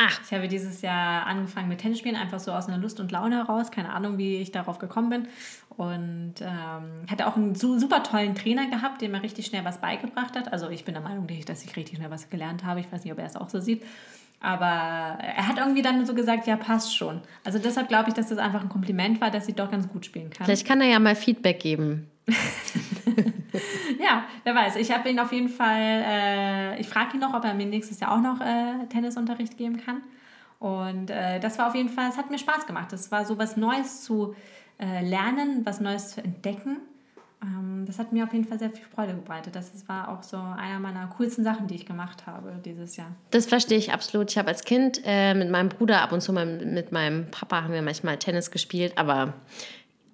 Ach. Ich habe dieses Jahr angefangen mit Tennisspielen, einfach so aus einer Lust und Laune heraus. Keine Ahnung, wie ich darauf gekommen bin. Und ähm, hatte auch einen super tollen Trainer gehabt, der mir richtig schnell was beigebracht hat. Also ich bin der Meinung, dass ich richtig schnell was gelernt habe. Ich weiß nicht, ob er es auch so sieht. Aber er hat irgendwie dann so gesagt, ja, passt schon. Also deshalb glaube ich, dass das einfach ein Kompliment war, dass sie doch ganz gut spielen kann. Vielleicht kann er ja mal Feedback geben. ja, wer weiß. Ich habe ihn auf jeden Fall, äh, ich frage ihn noch, ob er mir nächstes Jahr auch noch äh, Tennisunterricht geben kann. Und äh, das war auf jeden Fall, es hat mir Spaß gemacht. Es war so was Neues zu äh, lernen, was Neues zu entdecken. Ähm, das hat mir auf jeden Fall sehr viel Freude bereitet. Das war auch so einer meiner coolsten Sachen, die ich gemacht habe dieses Jahr. Das verstehe ich absolut. Ich habe als Kind äh, mit meinem Bruder ab und zu mit meinem Papa haben wir manchmal Tennis gespielt, aber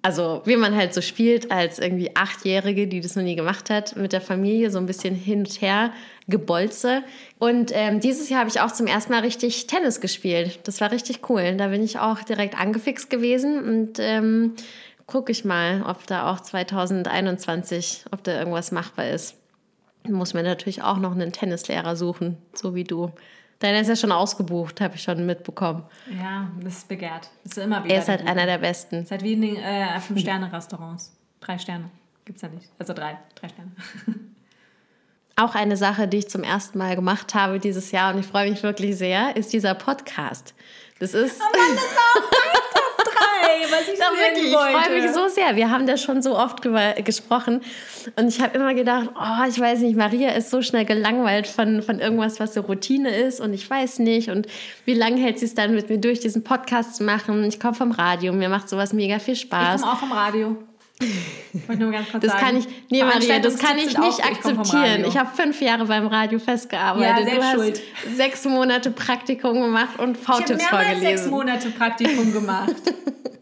also wie man halt so spielt als irgendwie Achtjährige, die das noch nie gemacht hat, mit der Familie so ein bisschen hin und her gebolze. Und ähm, dieses Jahr habe ich auch zum ersten Mal richtig Tennis gespielt. Das war richtig cool. Da bin ich auch direkt angefixt gewesen und ähm, gucke ich mal, ob da auch 2021, ob da irgendwas machbar ist. Muss mir natürlich auch noch einen Tennislehrer suchen, so wie du. Deiner ist ja schon ausgebucht, habe ich schon mitbekommen. Ja, das ist begehrt. Das ist immer wieder. Er ist halt einer der besten. Ist halt wie in den äh, Fünf-Sterne-Restaurants. Drei Sterne. Gibt es ja nicht. Also drei. Drei Sterne. Auch eine Sache, die ich zum ersten Mal gemacht habe dieses Jahr und ich freue mich wirklich sehr, ist dieser Podcast. Das ist. Oh Mann, das war 3, was ich da wirklich, wollte. Ich freue mich so sehr. Wir haben da schon so oft gesprochen. Und ich habe immer gedacht, oh, ich weiß nicht, Maria ist so schnell gelangweilt von, von irgendwas, was so Routine ist. Und ich weiß nicht. Und wie lange hält sie es dann mit mir durch, diesen Podcast zu machen? Ich komme vom Radio. Mir macht sowas mega viel Spaß. Ich komme auch vom Radio. Ich nur ganz kurz das sagen. kann ich, nee, Maria, das kann ich nicht auch, akzeptieren. Ich, ich habe fünf Jahre beim Radio festgearbeitet. Ja, du schuld. hast sechs Monate Praktikum gemacht und V-Tipps vorgelesen. Ich habe sechs Monate Praktikum gemacht.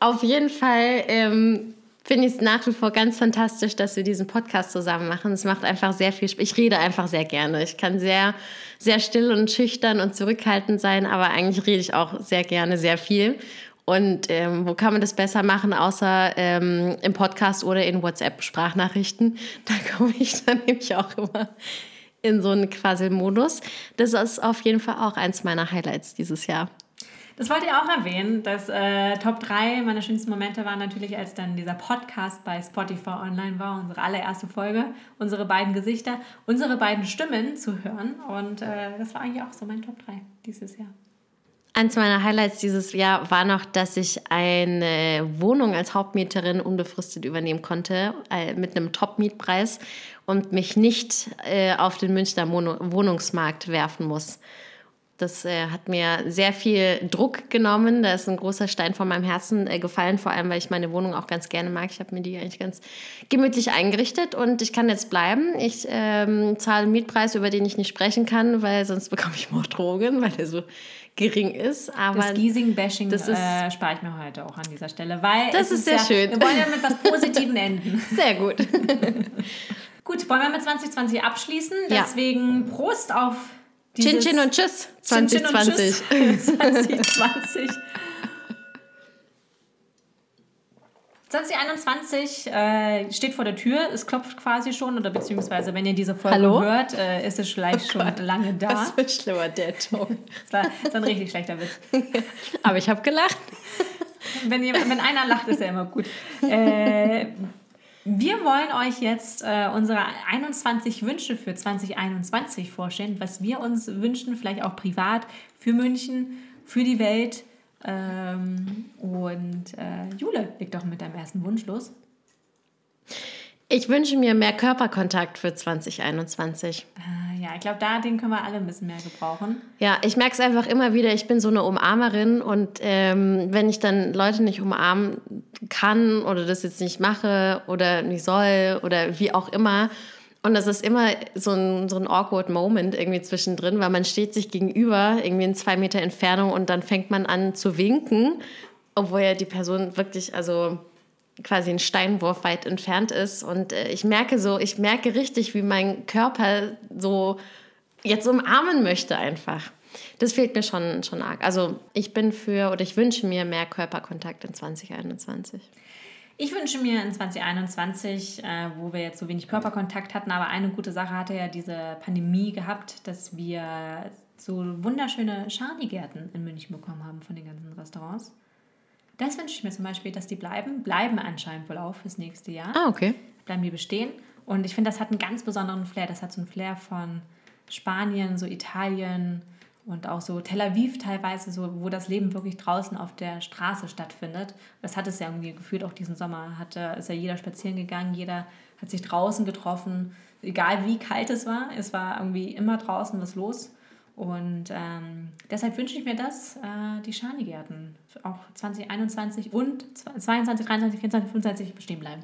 Auf jeden Fall ähm, finde ich es nach wie vor ganz fantastisch, dass wir diesen Podcast zusammen machen. Es macht einfach sehr viel Spaß. Ich rede einfach sehr gerne. Ich kann sehr, sehr still und schüchtern und zurückhaltend sein, aber eigentlich rede ich auch sehr gerne sehr viel. Und ähm, wo kann man das besser machen, außer ähm, im Podcast oder in WhatsApp-Sprachnachrichten? Da komme ich dann nämlich auch immer in so einen Quasi-Modus. Das ist auf jeden Fall auch eins meiner Highlights dieses Jahr. Das wollte ich auch erwähnen. Das äh, Top 3 meiner schönsten Momente waren natürlich, als dann dieser Podcast bei Spotify online war, unsere allererste Folge, unsere beiden Gesichter, unsere beiden Stimmen zu hören. Und äh, das war eigentlich auch so mein Top 3 dieses Jahr. Eins meiner Highlights dieses Jahr war noch, dass ich eine Wohnung als Hauptmieterin unbefristet übernehmen konnte, äh, mit einem Top-Mietpreis und mich nicht äh, auf den Münchner Wohnungsmarkt werfen muss. Das äh, hat mir sehr viel Druck genommen. Da ist ein großer Stein von meinem Herzen äh, gefallen, vor allem weil ich meine Wohnung auch ganz gerne mag. Ich habe mir die eigentlich ganz gemütlich eingerichtet und ich kann jetzt bleiben. Ich ähm, zahle einen Mietpreis, über den ich nicht sprechen kann, weil sonst bekomme ich Morddrohungen, weil der so gering ist. Aber das Giesing-Bashing äh, spare ich mir heute auch an dieser Stelle, weil das ist sehr ja, schön. Wir wollen ja mit was Positivem enden. Sehr gut. gut, wollen wir mit 2020 abschließen? Ja. Deswegen Prost auf Chin Chin und Tschüss 2020. 2020. 2021 äh, steht vor der Tür, es klopft quasi schon, oder beziehungsweise, wenn ihr diese Folge Hallo? hört, äh, ist es vielleicht Oh schon Gott. lange da. Das wird schlimmer, der Ton. Das war, das war ein richtig schlechter Witz. Aber ich habe gelacht. Wenn, jemand, wenn einer lacht, ist ja immer gut. Äh, wir wollen euch jetzt äh, unsere 21 Wünsche für 2021 vorstellen, was wir uns wünschen, vielleicht auch privat für München, für die Welt. Ähm, und äh, Jule, leg doch mit deinem ersten Wunsch los. Ich wünsche mir mehr Körperkontakt für 2021. Äh, ja, ich glaube, da den können wir alle ein bisschen mehr gebrauchen. Ja, ich merke es einfach immer wieder, ich bin so eine Umarmerin und ähm, wenn ich dann Leute nicht umarmen kann oder das jetzt nicht mache oder nicht soll oder wie auch immer, und das ist immer so ein, so ein awkward Moment irgendwie zwischendrin, weil man steht sich gegenüber, irgendwie in zwei Meter Entfernung und dann fängt man an zu winken, obwohl ja die Person wirklich, also quasi ein Steinwurf weit entfernt ist. Und äh, ich merke so, ich merke richtig, wie mein Körper so jetzt umarmen möchte einfach. Das fehlt mir schon, schon arg. Also ich bin für oder ich wünsche mir mehr Körperkontakt in 2021. Ich wünsche mir in 2021, äh, wo wir jetzt so wenig Körperkontakt hatten, aber eine gute Sache hatte ja diese Pandemie gehabt, dass wir so wunderschöne Scharnigärten in München bekommen haben von den ganzen Restaurants. Das wünsche ich mir zum Beispiel, dass die bleiben. Bleiben anscheinend wohl auch fürs nächste Jahr. Ah, okay. Bleiben die bestehen. Und ich finde, das hat einen ganz besonderen Flair. Das hat so einen Flair von Spanien, so Italien und auch so Tel Aviv teilweise, so, wo das Leben wirklich draußen auf der Straße stattfindet. Das hat es ja irgendwie gefühlt, auch diesen Sommer hat, äh, ist ja jeder spazieren gegangen, jeder hat sich draußen getroffen, egal wie kalt es war, es war irgendwie immer draußen was los. Und ähm, deshalb wünsche ich mir das, äh, die Schanigärten auch 2021 und 22, 23, 24, 25 bestehen bleiben.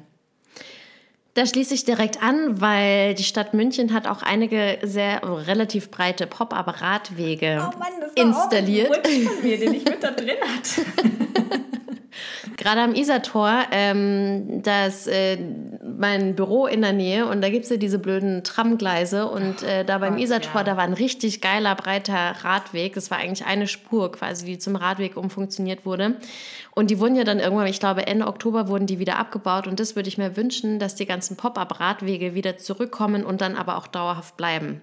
Da schließe ich direkt an, weil die Stadt München hat auch einige sehr relativ breite Pop-up-Radwege installiert. Auch ein Wunsch von mir, den ich mit da drin hatte. Gerade am Isartor, ähm, da ist äh, mein Büro in der Nähe und da gibt es ja diese blöden Tramgleise und äh, da beim Gott, Isartor, ja. da war ein richtig geiler, breiter Radweg. Das war eigentlich eine Spur quasi, die zum Radweg umfunktioniert wurde. Und die wurden ja dann irgendwann, ich glaube Ende Oktober wurden die wieder abgebaut und das würde ich mir wünschen, dass die ganzen Pop-up-Radwege wieder zurückkommen und dann aber auch dauerhaft bleiben.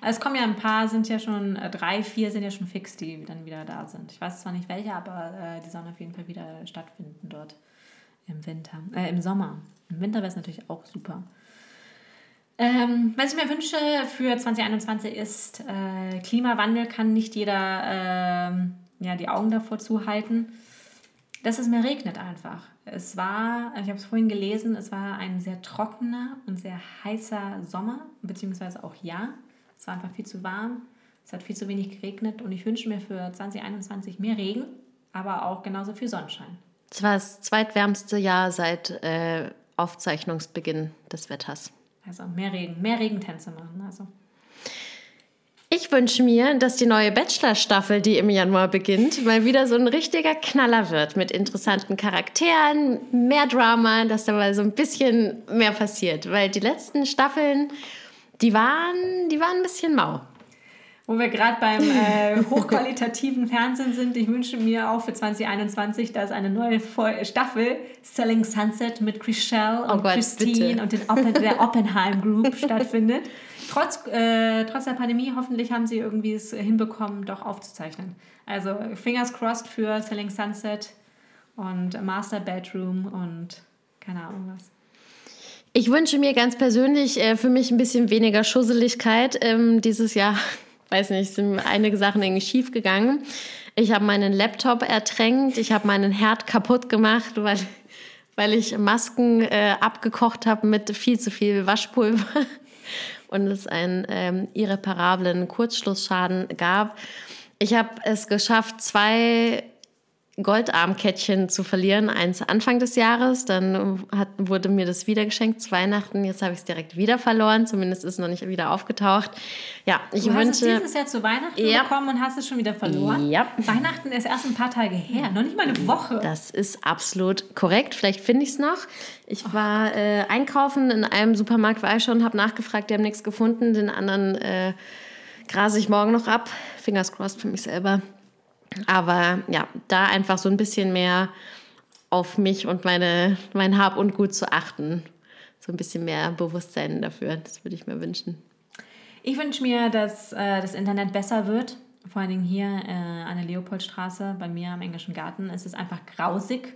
Also es kommen ja ein paar, sind ja schon, äh, drei, vier sind ja schon fix, die dann wieder da sind. Ich weiß zwar nicht welche, aber äh, die sollen auf jeden Fall wieder stattfinden dort im Winter, äh, im Sommer. Im Winter wäre es natürlich auch super. Ähm, was ich mir wünsche für 2021 ist, äh, Klimawandel kann nicht jeder ähm, ja, die Augen davor zuhalten, dass es mehr regnet einfach. Es war, ich habe es vorhin gelesen, es war ein sehr trockener und sehr heißer Sommer, beziehungsweise auch Jahr. Es war einfach viel zu warm, es hat viel zu wenig geregnet und ich wünsche mir für 2021 mehr Regen, aber auch genauso viel Sonnenschein. Das war das zweitwärmste Jahr seit äh, Aufzeichnungsbeginn des Wetters. Also mehr Regen, mehr Regentänze machen. Also. Ich wünsche mir, dass die neue Bachelor-Staffel, die im Januar beginnt, mal wieder so ein richtiger Knaller wird mit interessanten Charakteren, mehr Drama, dass da mal so ein bisschen mehr passiert. Weil die letzten Staffeln, die waren, die waren ein bisschen mau. Wo wir gerade beim äh, hochqualitativen Fernsehen sind, ich wünsche mir auch für 2021, dass eine neue Staffel Selling Sunset mit Chriselle und Oh Gott, Christine bitte. und den Oppen der Oppenheim Group stattfindet. Trotz, äh, trotz der Pandemie, hoffentlich haben sie irgendwie es hinbekommen, doch aufzuzeichnen. Also fingers crossed für Selling Sunset und Master Bedroom und keine Ahnung was. Ich wünsche mir ganz persönlich äh, für mich ein bisschen weniger Schusseligkeit. Ähm, dieses Jahr, weiß nicht, sind einige Sachen irgendwie schief gegangen. Ich habe meinen Laptop ertränkt, ich habe meinen Herd kaputt gemacht, weil, weil ich Masken äh, abgekocht habe mit viel zu viel Waschpulver. und es einen ähm, irreparablen Kurzschlussschaden gab. Ich habe es geschafft, zwei Goldarmkettchen zu verlieren. Eins Anfang des Jahres, dann hat, wurde mir das wieder geschenkt zu Weihnachten. Jetzt habe ich es direkt wieder verloren. Zumindest ist es noch nicht wieder aufgetaucht. Ja, ich du wünsche. hast es dieses Jahr zu Weihnachten Ja. bekommen und hast es schon wieder verloren. Ja. Weihnachten ist erst ein paar Tage her, noch nicht mal eine Woche. Das ist absolut korrekt. Vielleicht finde ich es noch. Ich war äh, einkaufen in einem Supermarkt, war ich schon, habe nachgefragt, die haben nichts gefunden. Den anderen äh, grase ich morgen noch ab. Fingers crossed für mich selber. Aber ja, da einfach so ein bisschen mehr auf mich und meine, mein Hab und Gut zu achten. So ein bisschen mehr Bewusstsein dafür. Das würde ich mir wünschen. Ich wünsche mir, dass äh, das Internet besser wird. Vor allen Dingen hier äh, an der Leopoldstraße, bei mir am Englischen Garten. Es ist einfach grausig.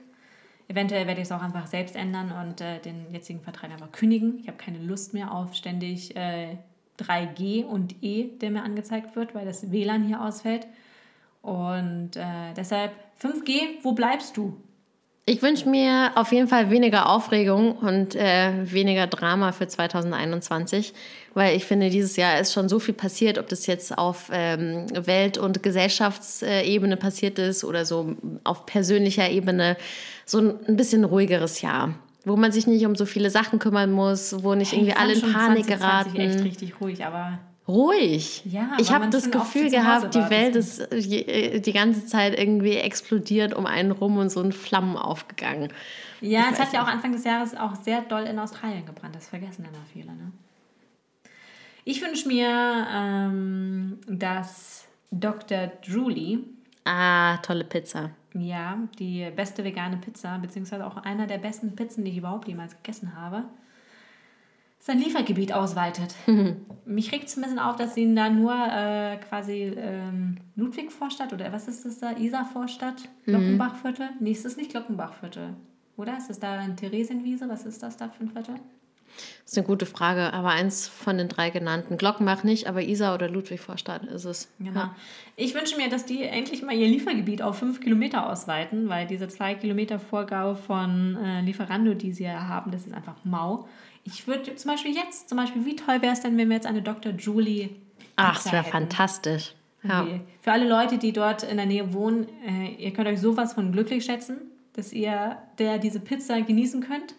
Eventuell werde ich es auch einfach selbst ändern und äh, den jetzigen Vertrag einfach kündigen. Ich habe keine Lust mehr auf ständig äh, 3G und E, der mir angezeigt wird, weil das WLAN hier ausfällt. Und äh, deshalb 5G, wo bleibst du? Ich wünsche mir auf jeden Fall weniger Aufregung und äh, weniger Drama für 2021, weil ich finde, dieses Jahr ist schon so viel passiert, ob das jetzt auf ähm, Welt- und Gesellschaftsebene passiert ist oder so auf persönlicher Ebene, so ein, bisschen ruhigeres Jahr, wo man sich nicht um so viele Sachen kümmern muss, wo nicht irgendwie alle in fand schon Panik 2020 echt geraten. richtig ruhig, aber Ruhig. Ja, ich habe das Gefühl gehabt, die Welt ist äh, die ganze Zeit irgendwie explodiert um einen rum und so in Flammen aufgegangen. Ja, Ich es hat ja auch Anfang des Jahres auch sehr doll in Australien gebrannt. Das vergessen immer viele. Ne? Ich wünsche mir, ähm, dass Dr. Julie, Ah, tolle Pizza. ja, die beste vegane Pizza, beziehungsweise auch einer der besten Pizzen, die ich überhaupt jemals gegessen habe, sein Liefergebiet ausweitet. Mich regt es ein bisschen auf, dass sie da nur äh, quasi ähm, Ludwig-Vorstadt oder was ist das da? Isar-Vorstadt? Glockenbachviertel? Nee, es ist nicht Glockenbachviertel. Oder? Ist das da ein Theresienwiese? Was ist das da für ein Viertel? Das ist eine gute Frage, aber eins von den drei genannten. Glockenbach nicht, aber Isar oder Ludwig-Vorstadt ist es. Genau. Ich wünsche mir, dass die endlich mal ihr Liefergebiet auf fünf Kilometer ausweiten, weil diese zwei Kilometer Vorgabe von äh, Lieferando, die sie ja haben, das ist einfach mau. Ich würde zum Beispiel jetzt, zum Beispiel, wie toll wäre es denn, wenn wir jetzt eine Dr. Julie Ach, Pizza das wäre fantastisch. Ja. Okay. Für alle Leute, die dort in der Nähe wohnen, äh, ihr könnt euch sowas von glücklich schätzen, dass ihr der diese Pizza genießen könnt.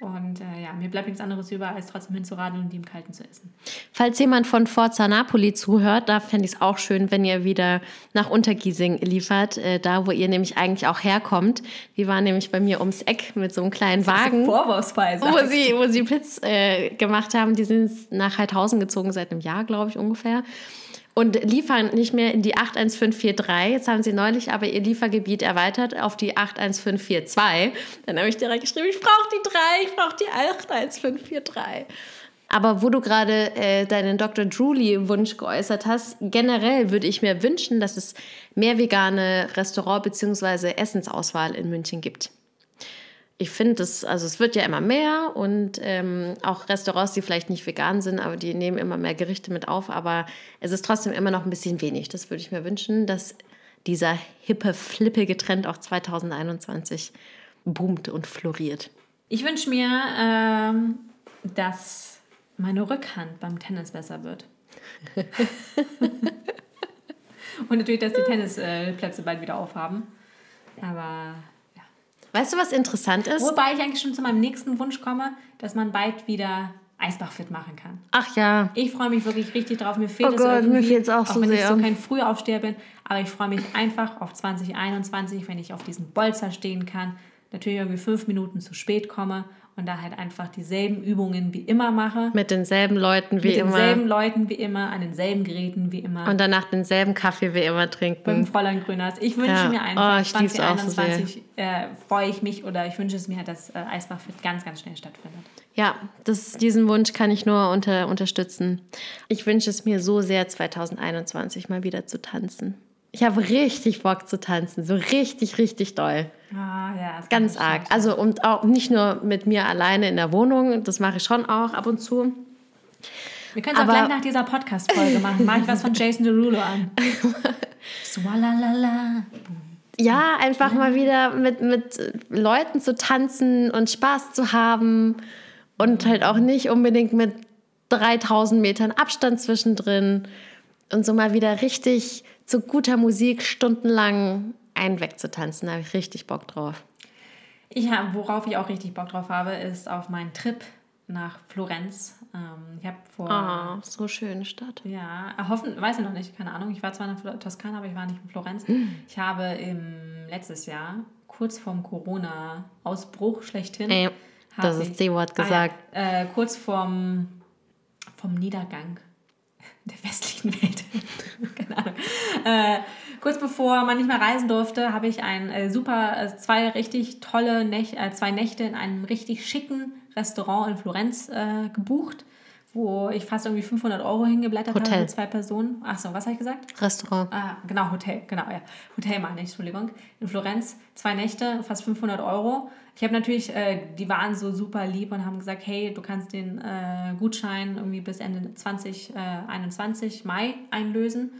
Und äh, ja, mir bleibt nichts anderes über, als trotzdem hinzuradeln und die im Kalten zu essen. Falls jemand von Forza Napoli zuhört, da fände ich es auch schön, wenn ihr wieder nach Untergiesing liefert, äh, da wo ihr nämlich eigentlich auch herkommt. Die waren nämlich bei mir ums Eck mit so einem kleinen Wagen. Vorwurfsweise. wo sie, wo sie Pits äh, gemacht haben. Die sind nach Heidhausen gezogen seit einem Jahr, glaube ich, ungefähr. Und liefern nicht mehr in die 81543. Jetzt haben sie neulich aber ihr Liefergebiet erweitert auf die 81542. Dann habe ich direkt geschrieben, ich brauche die 3, ich brauche die 81543. Aber wo du gerade äh, deinen Dr. Julie-Wunsch geäußert hast, generell würde ich mir wünschen, dass es mehr vegane Restaurant- bzw. Essensauswahl in München gibt ich finde das, also es wird ja immer mehr und ähm, auch Restaurants, die vielleicht nicht vegan sind, aber die nehmen immer mehr Gerichte mit auf, aber es ist trotzdem immer noch ein bisschen wenig. Das würde ich mir wünschen, dass dieser hippe, flippige Trend auch 2021 boomt und floriert. Ich wünsche mir, ähm, dass meine Rückhand beim Tennis besser wird. Und natürlich, dass die Tennisplätze bald wieder aufhaben. Aber. Weißt du, was interessant ist? Wobei ich eigentlich schon zu meinem nächsten Wunsch komme, dass man bald wieder Eisbach fit machen kann. Ach ja, Ich freue mich wirklich richtig drauf. Mir fehlt Oh es Gott, irgendwie, mir fehlt's auch auch so wenn sehr. ich so kein Frühaufsteher bin. Aber ich freue mich einfach auf 2021, wenn ich auf diesen Bolzer stehen kann. Natürlich irgendwie fünf Minuten zu spät komme und da halt einfach dieselben Übungen wie immer mache. mit denselben Leuten wie mit immer denselben Leuten wie immer, an denselben Geräten wie immer. und danach denselben Kaffee wie immer beim trinken. Fräulein Grüners. Ich wünsche Ja. mir einfach, Oh, ich lieb's auch so 2021 äh, freue ich mich oder ich wünsche es mir, dass äh, Eisbach ganz, ganz schnell stattfindet. Ja, das, diesen Wunsch kann ich nur unter, unterstützen. Ich wünsche es mir so sehr, 2021 mal wieder zu tanzen. Ich habe richtig Bock zu tanzen, so richtig, richtig doll. Ah, ja, Ganz arg. Also und auch nicht nur mit mir alleine in der Wohnung, das mache ich schon auch ab und zu. Wir können es auch gleich nach dieser Podcast-Folge machen. Mach ich was von Jason Derulo an. Swalalala. Ja, einfach mal wieder mit, mit Leuten zu tanzen und Spaß zu haben und halt auch nicht unbedingt mit 3000 Metern Abstand zwischendrin und so mal wieder richtig zu guter Musik stundenlang einen wegzutanzen. Da habe ich richtig Bock drauf. Ich hab, worauf ich auch richtig Bock drauf habe, ist auf meinen Trip nach Florenz. Ähm, ich habe vor. Ah, so schöne Stadt. Ja, hoffen, weiß ich noch nicht, keine Ahnung. Ich war zwar in der Toskana, aber ich war nicht in Florenz. Ich habe im letztes Jahr, kurz vorm Corona-Ausbruch schlechthin. Ey, das ist C-Wort gesagt. Ah, ja, äh, kurz vorm, vom Niedergang der westlichen Welt. keine Ahnung. Äh, kurz bevor man nicht mehr reisen durfte, habe ich ein äh, super, äh, zwei richtig tolle Nächte, äh, zwei Nächte in einem richtig schicken Restaurant in Florenz äh, gebucht, wo ich fast irgendwie 500 Euro hingeblättert Hotel. habe mit zwei Personen. Achso, was habe ich gesagt? Restaurant. Ah, genau, Hotel, genau, ja. Hotel meine ich, Entschuldigung. In Florenz, zwei Nächte, fast 500 Euro. Ich habe natürlich, äh, die waren so super lieb und haben gesagt, hey, du kannst den äh, Gutschein irgendwie bis Ende 2021 äh, Mai einlösen.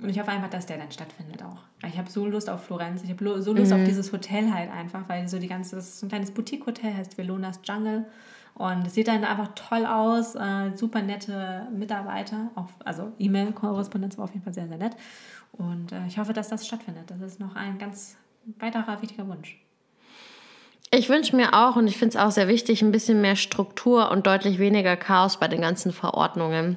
Und ich hoffe einfach, dass der dann stattfindet auch. Ich habe so Lust auf Florenz. Ich habe so Lust mhm. auf dieses Hotel halt einfach, weil so die ganze, das ist ein kleines Boutique-Hotel, heißt Velonas Jungle. Und es sieht dann einfach toll aus, äh, super nette Mitarbeiter, auch, also E-Mail-Korrespondenz war auf jeden Fall sehr, sehr nett. Und äh, ich hoffe, dass das stattfindet. Das ist noch ein ganz weiterer wichtiger Wunsch. Ich wünsche mir auch, und ich finde es auch sehr wichtig, ein bisschen mehr Struktur und deutlich weniger Chaos bei den ganzen Verordnungen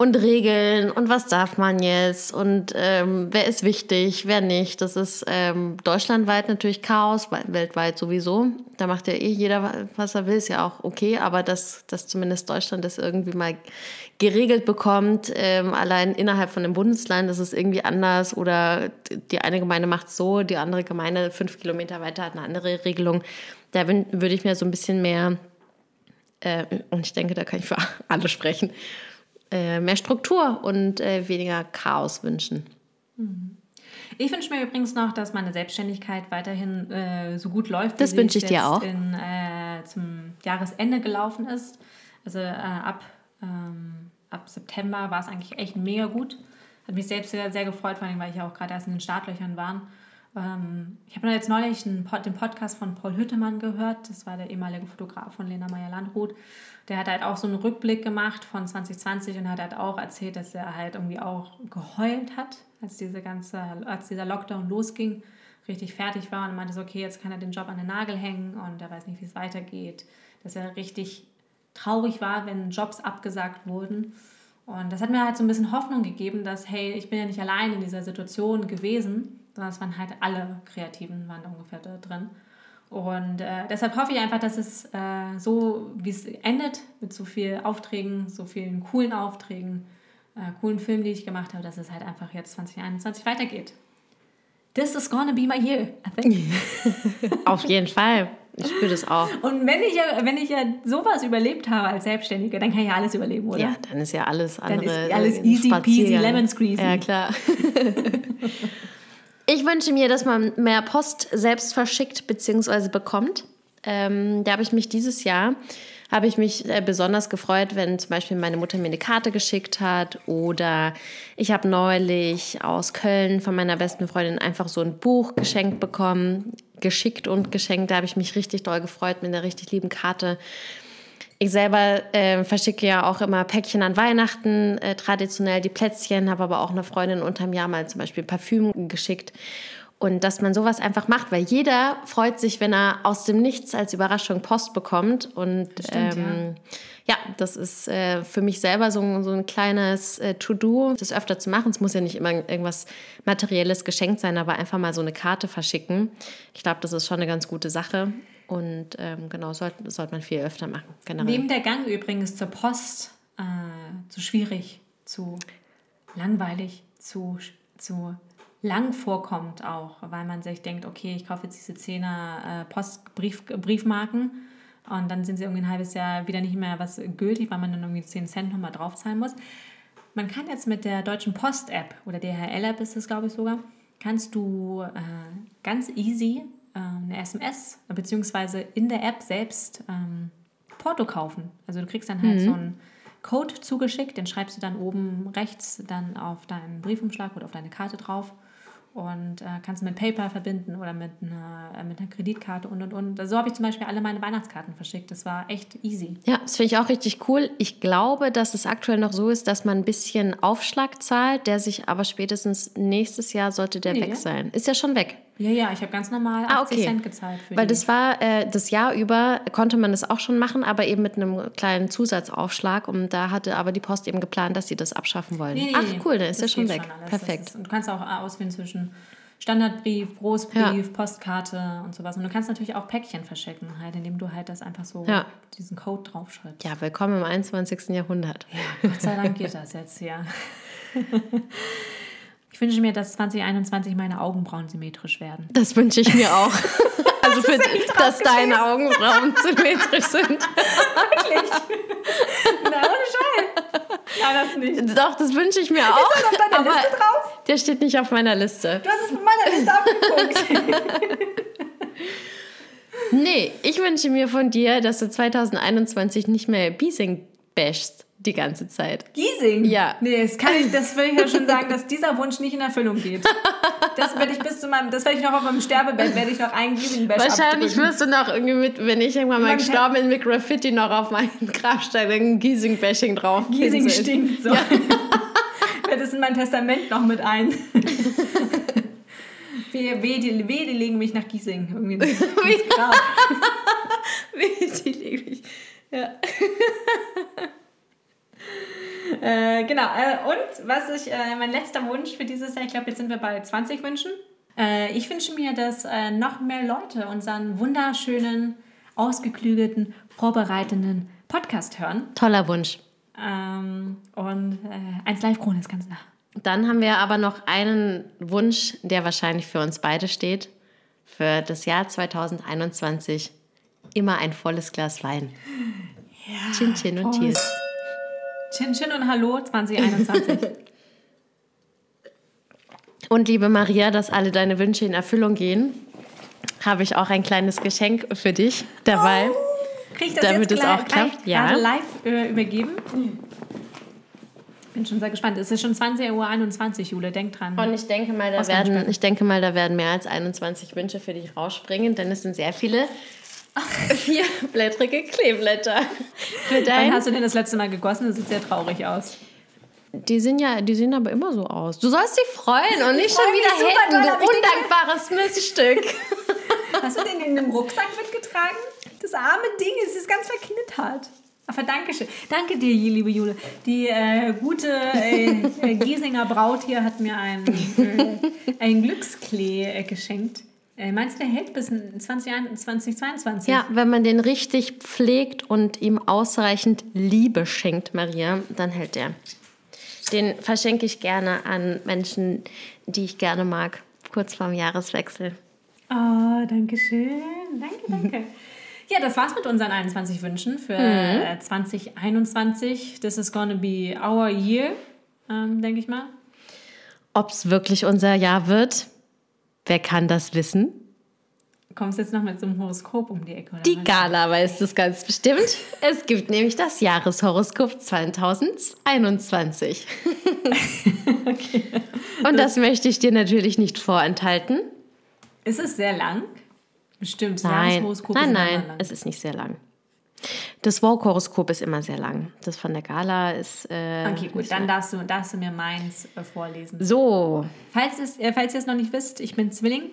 und Regeln und was darf man jetzt und ähm, wer ist wichtig, wer nicht. Das ist ähm, deutschlandweit natürlich Chaos, weltweit sowieso. Da macht ja eh jeder, was er will, ist ja auch okay, aber dass, dass zumindest Deutschland das irgendwie mal geregelt bekommt, ähm, allein innerhalb von einem Bundesland ist es irgendwie anders oder die eine Gemeinde macht so, die andere Gemeinde fünf Kilometer weiter hat eine andere Regelung. Da würde ich mir so ein bisschen mehr, äh, und ich denke, da kann ich für alle sprechen, äh, mehr Struktur und äh, weniger Chaos wünschen. Mhm. Ich wünsche mir übrigens noch, dass meine Selbstständigkeit weiterhin äh, so gut läuft, das wünsche ich dir auch. In, äh, zum Jahresende gelaufen ist. Also äh, ab, ähm, ab September war es eigentlich echt mega gut. Hat mich selbst sehr, sehr gefreut, vor allem, weil ich ja auch gerade erst in den Startlöchern war. Ähm, ich habe jetzt neulich einen Pod, den Podcast von Paul Hüttemann gehört. Das war der ehemalige Fotograf von Lena Meyer-Landrut. Der hat halt auch so einen Rückblick gemacht von 2020 und hat halt auch erzählt, dass er halt irgendwie auch geheult hat, als, diese ganze, als dieser Lockdown losging, richtig fertig war und meinte so, okay, jetzt kann er den Job an den Nagel hängen und er weiß nicht, wie es weitergeht. Dass er richtig traurig war, wenn Jobs abgesagt wurden. Und das hat mir halt so ein bisschen Hoffnung gegeben, dass, hey, ich bin ja nicht allein in dieser Situation gewesen sondern es waren halt alle Kreativen, waren ungefähr da drin. Und äh, deshalb hoffe ich einfach, dass es äh, so, wie es endet, mit so vielen Aufträgen, so vielen coolen Aufträgen, äh, coolen Filmen, die ich gemacht habe, dass es halt einfach jetzt 2021 weitergeht. This is gonna be my year, I think. Auf jeden Fall. Ich spüre das auch. Und wenn ich, ja, wenn ich ja sowas überlebt habe als Selbstständige, dann kann ich ja alles überleben, oder? Ja, dann ist ja alles andere. Dann ist alles easy peasy, lemon squeezy. Ja, klar. Ich wünsche mir, dass man mehr Post selbst verschickt bzw. bekommt. Ähm, da habe ich mich dieses Jahr habe ich mich äh, besonders gefreut, wenn zum Beispiel meine Mutter mir eine Karte geschickt hat oder ich habe neulich aus Köln von meiner besten Freundin einfach so ein Buch geschenkt bekommen, geschickt und geschenkt. Da habe ich mich richtig doll gefreut mit einer richtig lieben Karte. Ich selber äh, verschicke ja auch immer Päckchen an Weihnachten, äh, traditionell die Plätzchen, habe aber auch eine Freundin unterm Jahr mal zum Beispiel Parfüm geschickt. Und dass man sowas einfach macht, weil jeder freut sich, wenn er aus dem Nichts als Überraschung Post bekommt. Und Stimmt, ähm, ja. ja. das ist äh, für mich selber so, so ein kleines äh, To-Do, das öfter zu machen. Es muss ja nicht immer irgendwas Materielles geschenkt sein, aber einfach mal so eine Karte verschicken. Ich glaube, das ist schon eine ganz gute Sache. Und ähm, genau, sollte, sollte man viel öfter machen. Generell. Neben der Gang übrigens zur Post äh, zu schwierig, zu langweilig, zu, zu lang vorkommt auch, weil man sich denkt, okay, ich kaufe jetzt diese Zehner äh, Postbrief, Briefmarken und dann sind sie irgendwie ein halbes Jahr wieder nicht mehr was gültig, weil man dann irgendwie 10 Cent nochmal draufzahlen muss. Man kann jetzt mit der Deutschen Post-App oder DHL-App ist es, glaube ich, sogar, kannst du äh, ganz easy ähm, eine SMS beziehungsweise in der App selbst ähm, Porto kaufen. Also du kriegst dann halt mhm. so einen Code zugeschickt, den schreibst du dann oben rechts dann auf deinen Briefumschlag oder auf deine Karte drauf und äh, kannst mit PayPal verbinden oder mit einer, äh, mit einer Kreditkarte und und und. So habe ich zum Beispiel alle meine Weihnachtskarten verschickt. Das war echt easy. Ja, das finde ich auch richtig cool. Ich glaube, dass es aktuell noch so ist, dass man ein bisschen Aufschlag zahlt, der sich aber spätestens nächstes Jahr sollte der Nee. weg sein. Ist ja schon weg. Ja, ja, ich habe ganz normal 80 Ah, okay. Cent gezahlt für Weil das war äh, das Jahr über, konnte man das auch schon machen, aber eben mit einem kleinen Zusatzaufschlag. Und da hatte aber die Post eben geplant, dass sie das abschaffen wollen. Nee, nee, Ach cool, dann ist ja schon weg. alles. Perfekt. Ist, und du kannst auch auswählen zwischen Standardbrief, Großbrief, Postkarte und sowas. Und du kannst natürlich auch Päckchen verschicken, halt, indem du halt das einfach so Ja. diesen Code draufschreibst. Ja, willkommen im 21. Jahrhundert. Gott sei Dank geht das jetzt hier. Ich wünsche mir, dass 2021 meine Augenbrauen symmetrisch werden. Das wünsche ich mir auch. Also, für, dass deine Augenbrauen symmetrisch sind. Na, ohne Scheiß. Ja, das nicht. Doch, das wünsche ich mir auch. Ist auf deiner Liste drauf? der steht nicht auf meiner Liste. Du hast es von meiner Liste abgeguckt. Nee, ich wünsche mir von dir, dass du 2021 nicht mehr Biesing bashst die ganze Zeit. Giesing? Ja. Nee, das kann ich, das will ich ja schon sagen, dass dieser Wunsch nicht in Erfüllung geht. Das werde ich bis zu meinem, das werde ich noch auf meinem Sterbebett, werde ich noch einen Giesing-Bash Wahrscheinlich abdrücken. wirst du noch irgendwie mit, wenn ich irgendwann mal gestorben bin, mit Graffiti noch auf meinen Grabstein ein Giesing-Bashing drauf. Giesing pinseln. stinkt so. Ich werde das in mein Testament noch mit ein. Wehe, wehe, die, wehe, die legen mich nach Giesing. Irgendwie ins ins Grab. Die lege ich. Ja. Äh, genau. Äh, und was ich, äh, mein letzter Wunsch für dieses Jahr, ich glaube, jetzt sind wir bei 20 Wünschen. Äh, ich wünsche mir, dass äh, noch mehr Leute unseren wunderschönen, ausgeklügelten, vorbereitenden Podcast hören. Toller Wunsch. Ähm, und äh, eins live Krone ist ganz nah. Dann haben wir aber noch einen Wunsch, der wahrscheinlich für uns beide steht. Für das Jahr 2021 immer ein volles Glas Wein. Ja. Chin Chin und. Cheers. Chin Chin und Hallo 2021. Und liebe Maria, dass alle deine Wünsche in Erfüllung gehen, habe ich auch ein kleines Geschenk für dich dabei. Krieg ich das Damit jetzt es auch klappt? Ja. live äh, übergeben? Bin schon sehr gespannt. Es ist schon 20.21 Uhr, Jule. Denk dran. Und ich denke mal, da werden, ich denke mal, da werden mehr als 21 Wünsche für dich rausspringen, denn es sind sehr viele vierblättrige Kleeblätter. Für Wann hast du denn das letzte Mal gegossen? Das sieht sehr traurig aus. die sind ja, die sehen aber immer so aus. Du sollst dich freuen und nicht schon mich wieder doll, du undankbares Miststück. Hast du den in einem Rucksack mitgetragen? Das arme Ding, es ist ganz verknittert. Aber danke schön. Danke dir, liebe Jule. Die äh, gute äh, äh, Giesinger Braut hier hat mir einen, äh, einen Glücksklee äh, geschenkt. Äh, meinst du, der hält bis 20, 2022? Ja, wenn man den richtig pflegt und ihm ausreichend Liebe schenkt, Maria, dann hält der. Den verschenke ich gerne an Menschen, die ich gerne mag, kurz vorm Jahreswechsel. Oh, danke schön. Danke, danke. Ja, das war's mit unseren 21 Wünschen für äh, 2021. This is gonna be our year, ähm, denke ich mal. Ob es wirklich unser Jahr wird, wer kann das wissen? Kommst jetzt noch mit so einem Horoskop um die Ecke? Oder Die? Gala weiß das ganz bestimmt. Es gibt nämlich das Jahreshoroskop 2021. Und das möchte ich dir natürlich nicht vorenthalten. Ist es sehr lang? Bestimmt. das Nein, Jahreshoroskop nein, nein, lang. es ist nicht sehr lang. Das Vogue-Horoskop ist immer sehr lang. Das von der Gala ist. Äh, Okay, gut, dann darfst du, darfst du mir meins äh, vorlesen. so. Falls, es, äh, falls ihr es noch nicht wisst, ich bin Zwilling.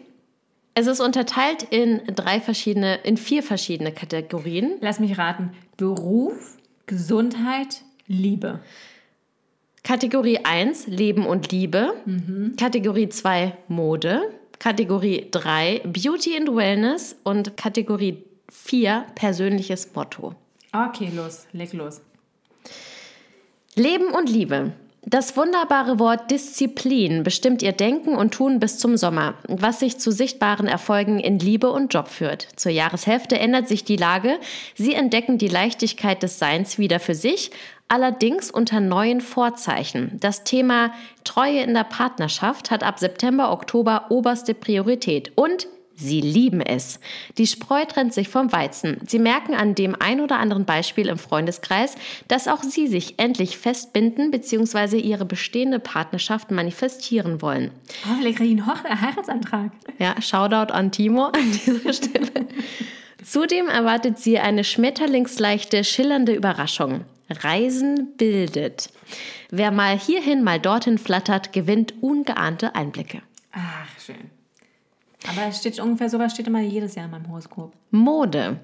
Es ist unterteilt in drei verschiedene, in vier verschiedene Kategorien. Lass mich raten. Beruf, Gesundheit, Liebe. Kategorie 1 Leben und Liebe. Kategorie 2 Mode. Kategorie 3 Beauty and Wellness. Und Kategorie 4 persönliches Motto. Okay, los, leg los. Leben und Liebe. Das wunderbare Wort Disziplin bestimmt ihr Denken und Tun bis zum Sommer, was sich zu sichtbaren Erfolgen in Liebe und Job führt. Zur Jahreshälfte ändert sich die Lage. Sie entdecken die Leichtigkeit des Seins wieder für sich, allerdings unter neuen Vorzeichen. Das Thema Treue in der Partnerschaft hat ab September, Oktober oberste Priorität und Sie lieben es. Die Spreu trennt sich vom Weizen. Sie merken an dem ein oder anderen Beispiel im Freundeskreis, dass auch sie sich endlich festbinden bzw. ihre bestehende Partnerschaft manifestieren wollen. Oh, vielleicht kriege ich einen Hoch Heiratsantrag. Ja, Shoutout an Timo an dieser Stelle. Zudem erwartet sie eine schmetterlingsleichte, schillernde Überraschung. Reisen bildet. Wer mal hierhin, mal dorthin flattert, gewinnt ungeahnte Einblicke. Ach, schön. Aber es steht ungefähr sowas steht immer jedes Jahr in meinem Horoskop. Mode.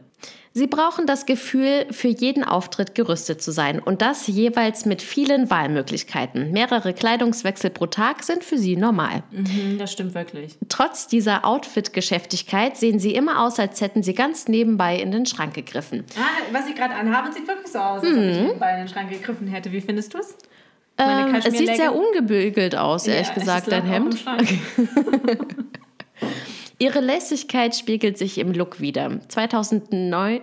Sie brauchen das Gefühl, für jeden Auftritt gerüstet zu sein und das jeweils mit vielen Wahlmöglichkeiten. Mehrere Kleidungswechsel pro Tag sind für Sie normal. Mhm, das stimmt wirklich. Trotz dieser Outfit-Geschäftigkeit sehen Sie immer aus, als hätten Sie ganz nebenbei in den Schrank gegriffen. Ah, was ich gerade anhabe, sieht wirklich so aus, als ob ich nebenbei in den Schrank gegriffen hätte. Wie findest du es? Ähm, es sieht sehr ungebügelt aus, ehrlich Ja, es gesagt, dein Hemd. Ihre Lässigkeit spiegelt sich im Look wieder. 2009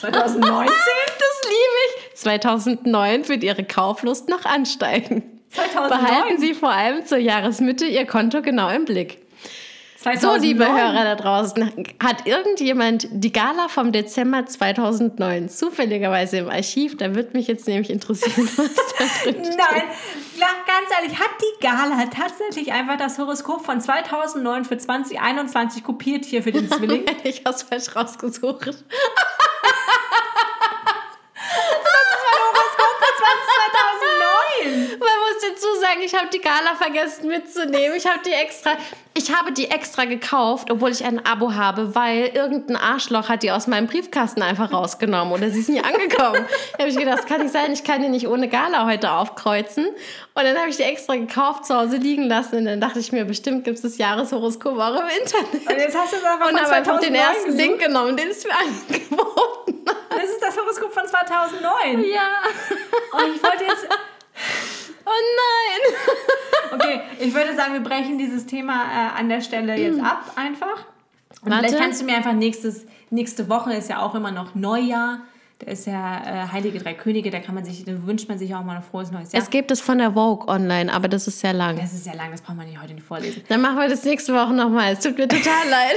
2019? Das liebe ich. 2009 wird Ihre Kauflust noch ansteigen. 2009? Behalten Sie vor allem zur Jahresmitte Ihr Konto genau im Blick. So, 2009. liebe Hörer da draußen, hat irgendjemand die Gala vom Dezember 2009 zufälligerweise im Archiv? Da würde mich jetzt nämlich interessieren, was da drin steht. Nein, ganz ehrlich, hat die Gala tatsächlich einfach das Horoskop von 2009 für 2021 kopiert hier für den Zwilling? Ich habe es falsch rausgesucht. dazu sagen, ich habe die Gala vergessen mitzunehmen. Ich habe die extra, ich habe die extra gekauft, obwohl ich ein Abo habe, weil irgendein Arschloch hat die aus meinem Briefkasten einfach rausgenommen oder sie ist nie angekommen. da habe ich gedacht, das kann nicht sein, ich kann die nicht ohne Gala heute aufkreuzen. Und dann habe ich die extra gekauft, zu Hause liegen lassen und dann dachte ich mir, bestimmt gibt es das Jahreshoroskop auch im Internet. Und jetzt hast du es einfach Und habe einfach den 2009 ersten gesucht. Link genommen, den es mir angeboten hat. Das ist das Horoskop von 2009. Ja. Und ich wollte jetzt... Oh nein. Okay, ich würde sagen, wir brechen dieses Thema äh, an der Stelle jetzt ab einfach. Und Warte. vielleicht kannst du mir einfach nächstes, nächste Woche ist ja auch immer noch Neujahr. Da ist ja äh, Heilige Drei Könige, da kann man sich, da wünscht man sich auch mal ein frohes neues Jahr. Es gibt es von der Vogue online, aber das ist sehr lang. das ist ja lang, das braucht man nicht heute nicht vorlesen. Dann machen wir das nächste Woche nochmal. Es tut mir total leid.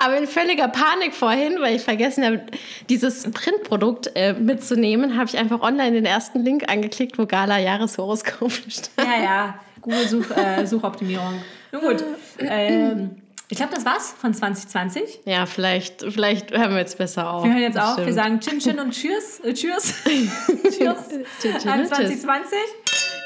Aber in völliger Panik vorhin, weil ich vergessen habe, dieses Printprodukt äh, mitzunehmen, habe ich einfach online den ersten Link angeklickt, wo Gala Jahreshoroskop steht. Ja, ja, Google Such, äh, Suchoptimierung. Nun gut, ähm, ich glaube, das war's von 2020. Ja, vielleicht, vielleicht hören wir jetzt besser auf. Wir hören jetzt Das auf, wir sagen Chin Chin und Tschüss. Äh, tschüss. tschüss. Chin, chin An und tschüss. 2020.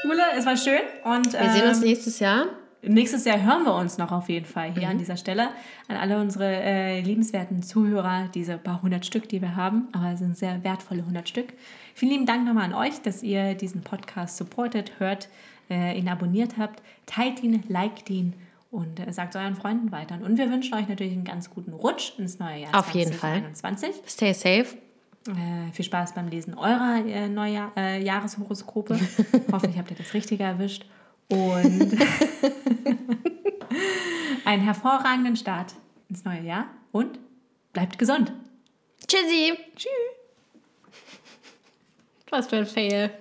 Jule, es war schön. Und, Wir sehen uns ähm, nächstes Jahr. Nächstes Jahr hören wir uns noch auf jeden Fall hier Mhm. an dieser Stelle. An alle unsere äh, liebenswerten Zuhörer, diese paar hundert Stück, die wir haben, aber es sind sehr wertvolle hundert Stück. Vielen lieben Dank nochmal an euch, dass ihr diesen Podcast supportet, hört, äh, ihn abonniert habt, teilt ihn, liked ihn und äh, sagt euren Freunden weiter. Und wir wünschen euch natürlich einen ganz guten Rutsch ins neue Jahr Auf jeden Fall. 2021. Stay safe. Äh, viel Spaß beim Lesen eurer äh, Neujahr, äh, Jahreshoroskope. Hoffentlich habt ihr das Richtige erwischt. Und einen hervorragenden Start ins neue Jahr und bleibt gesund. Tschüssi. Tschüss. Was für ein Fail.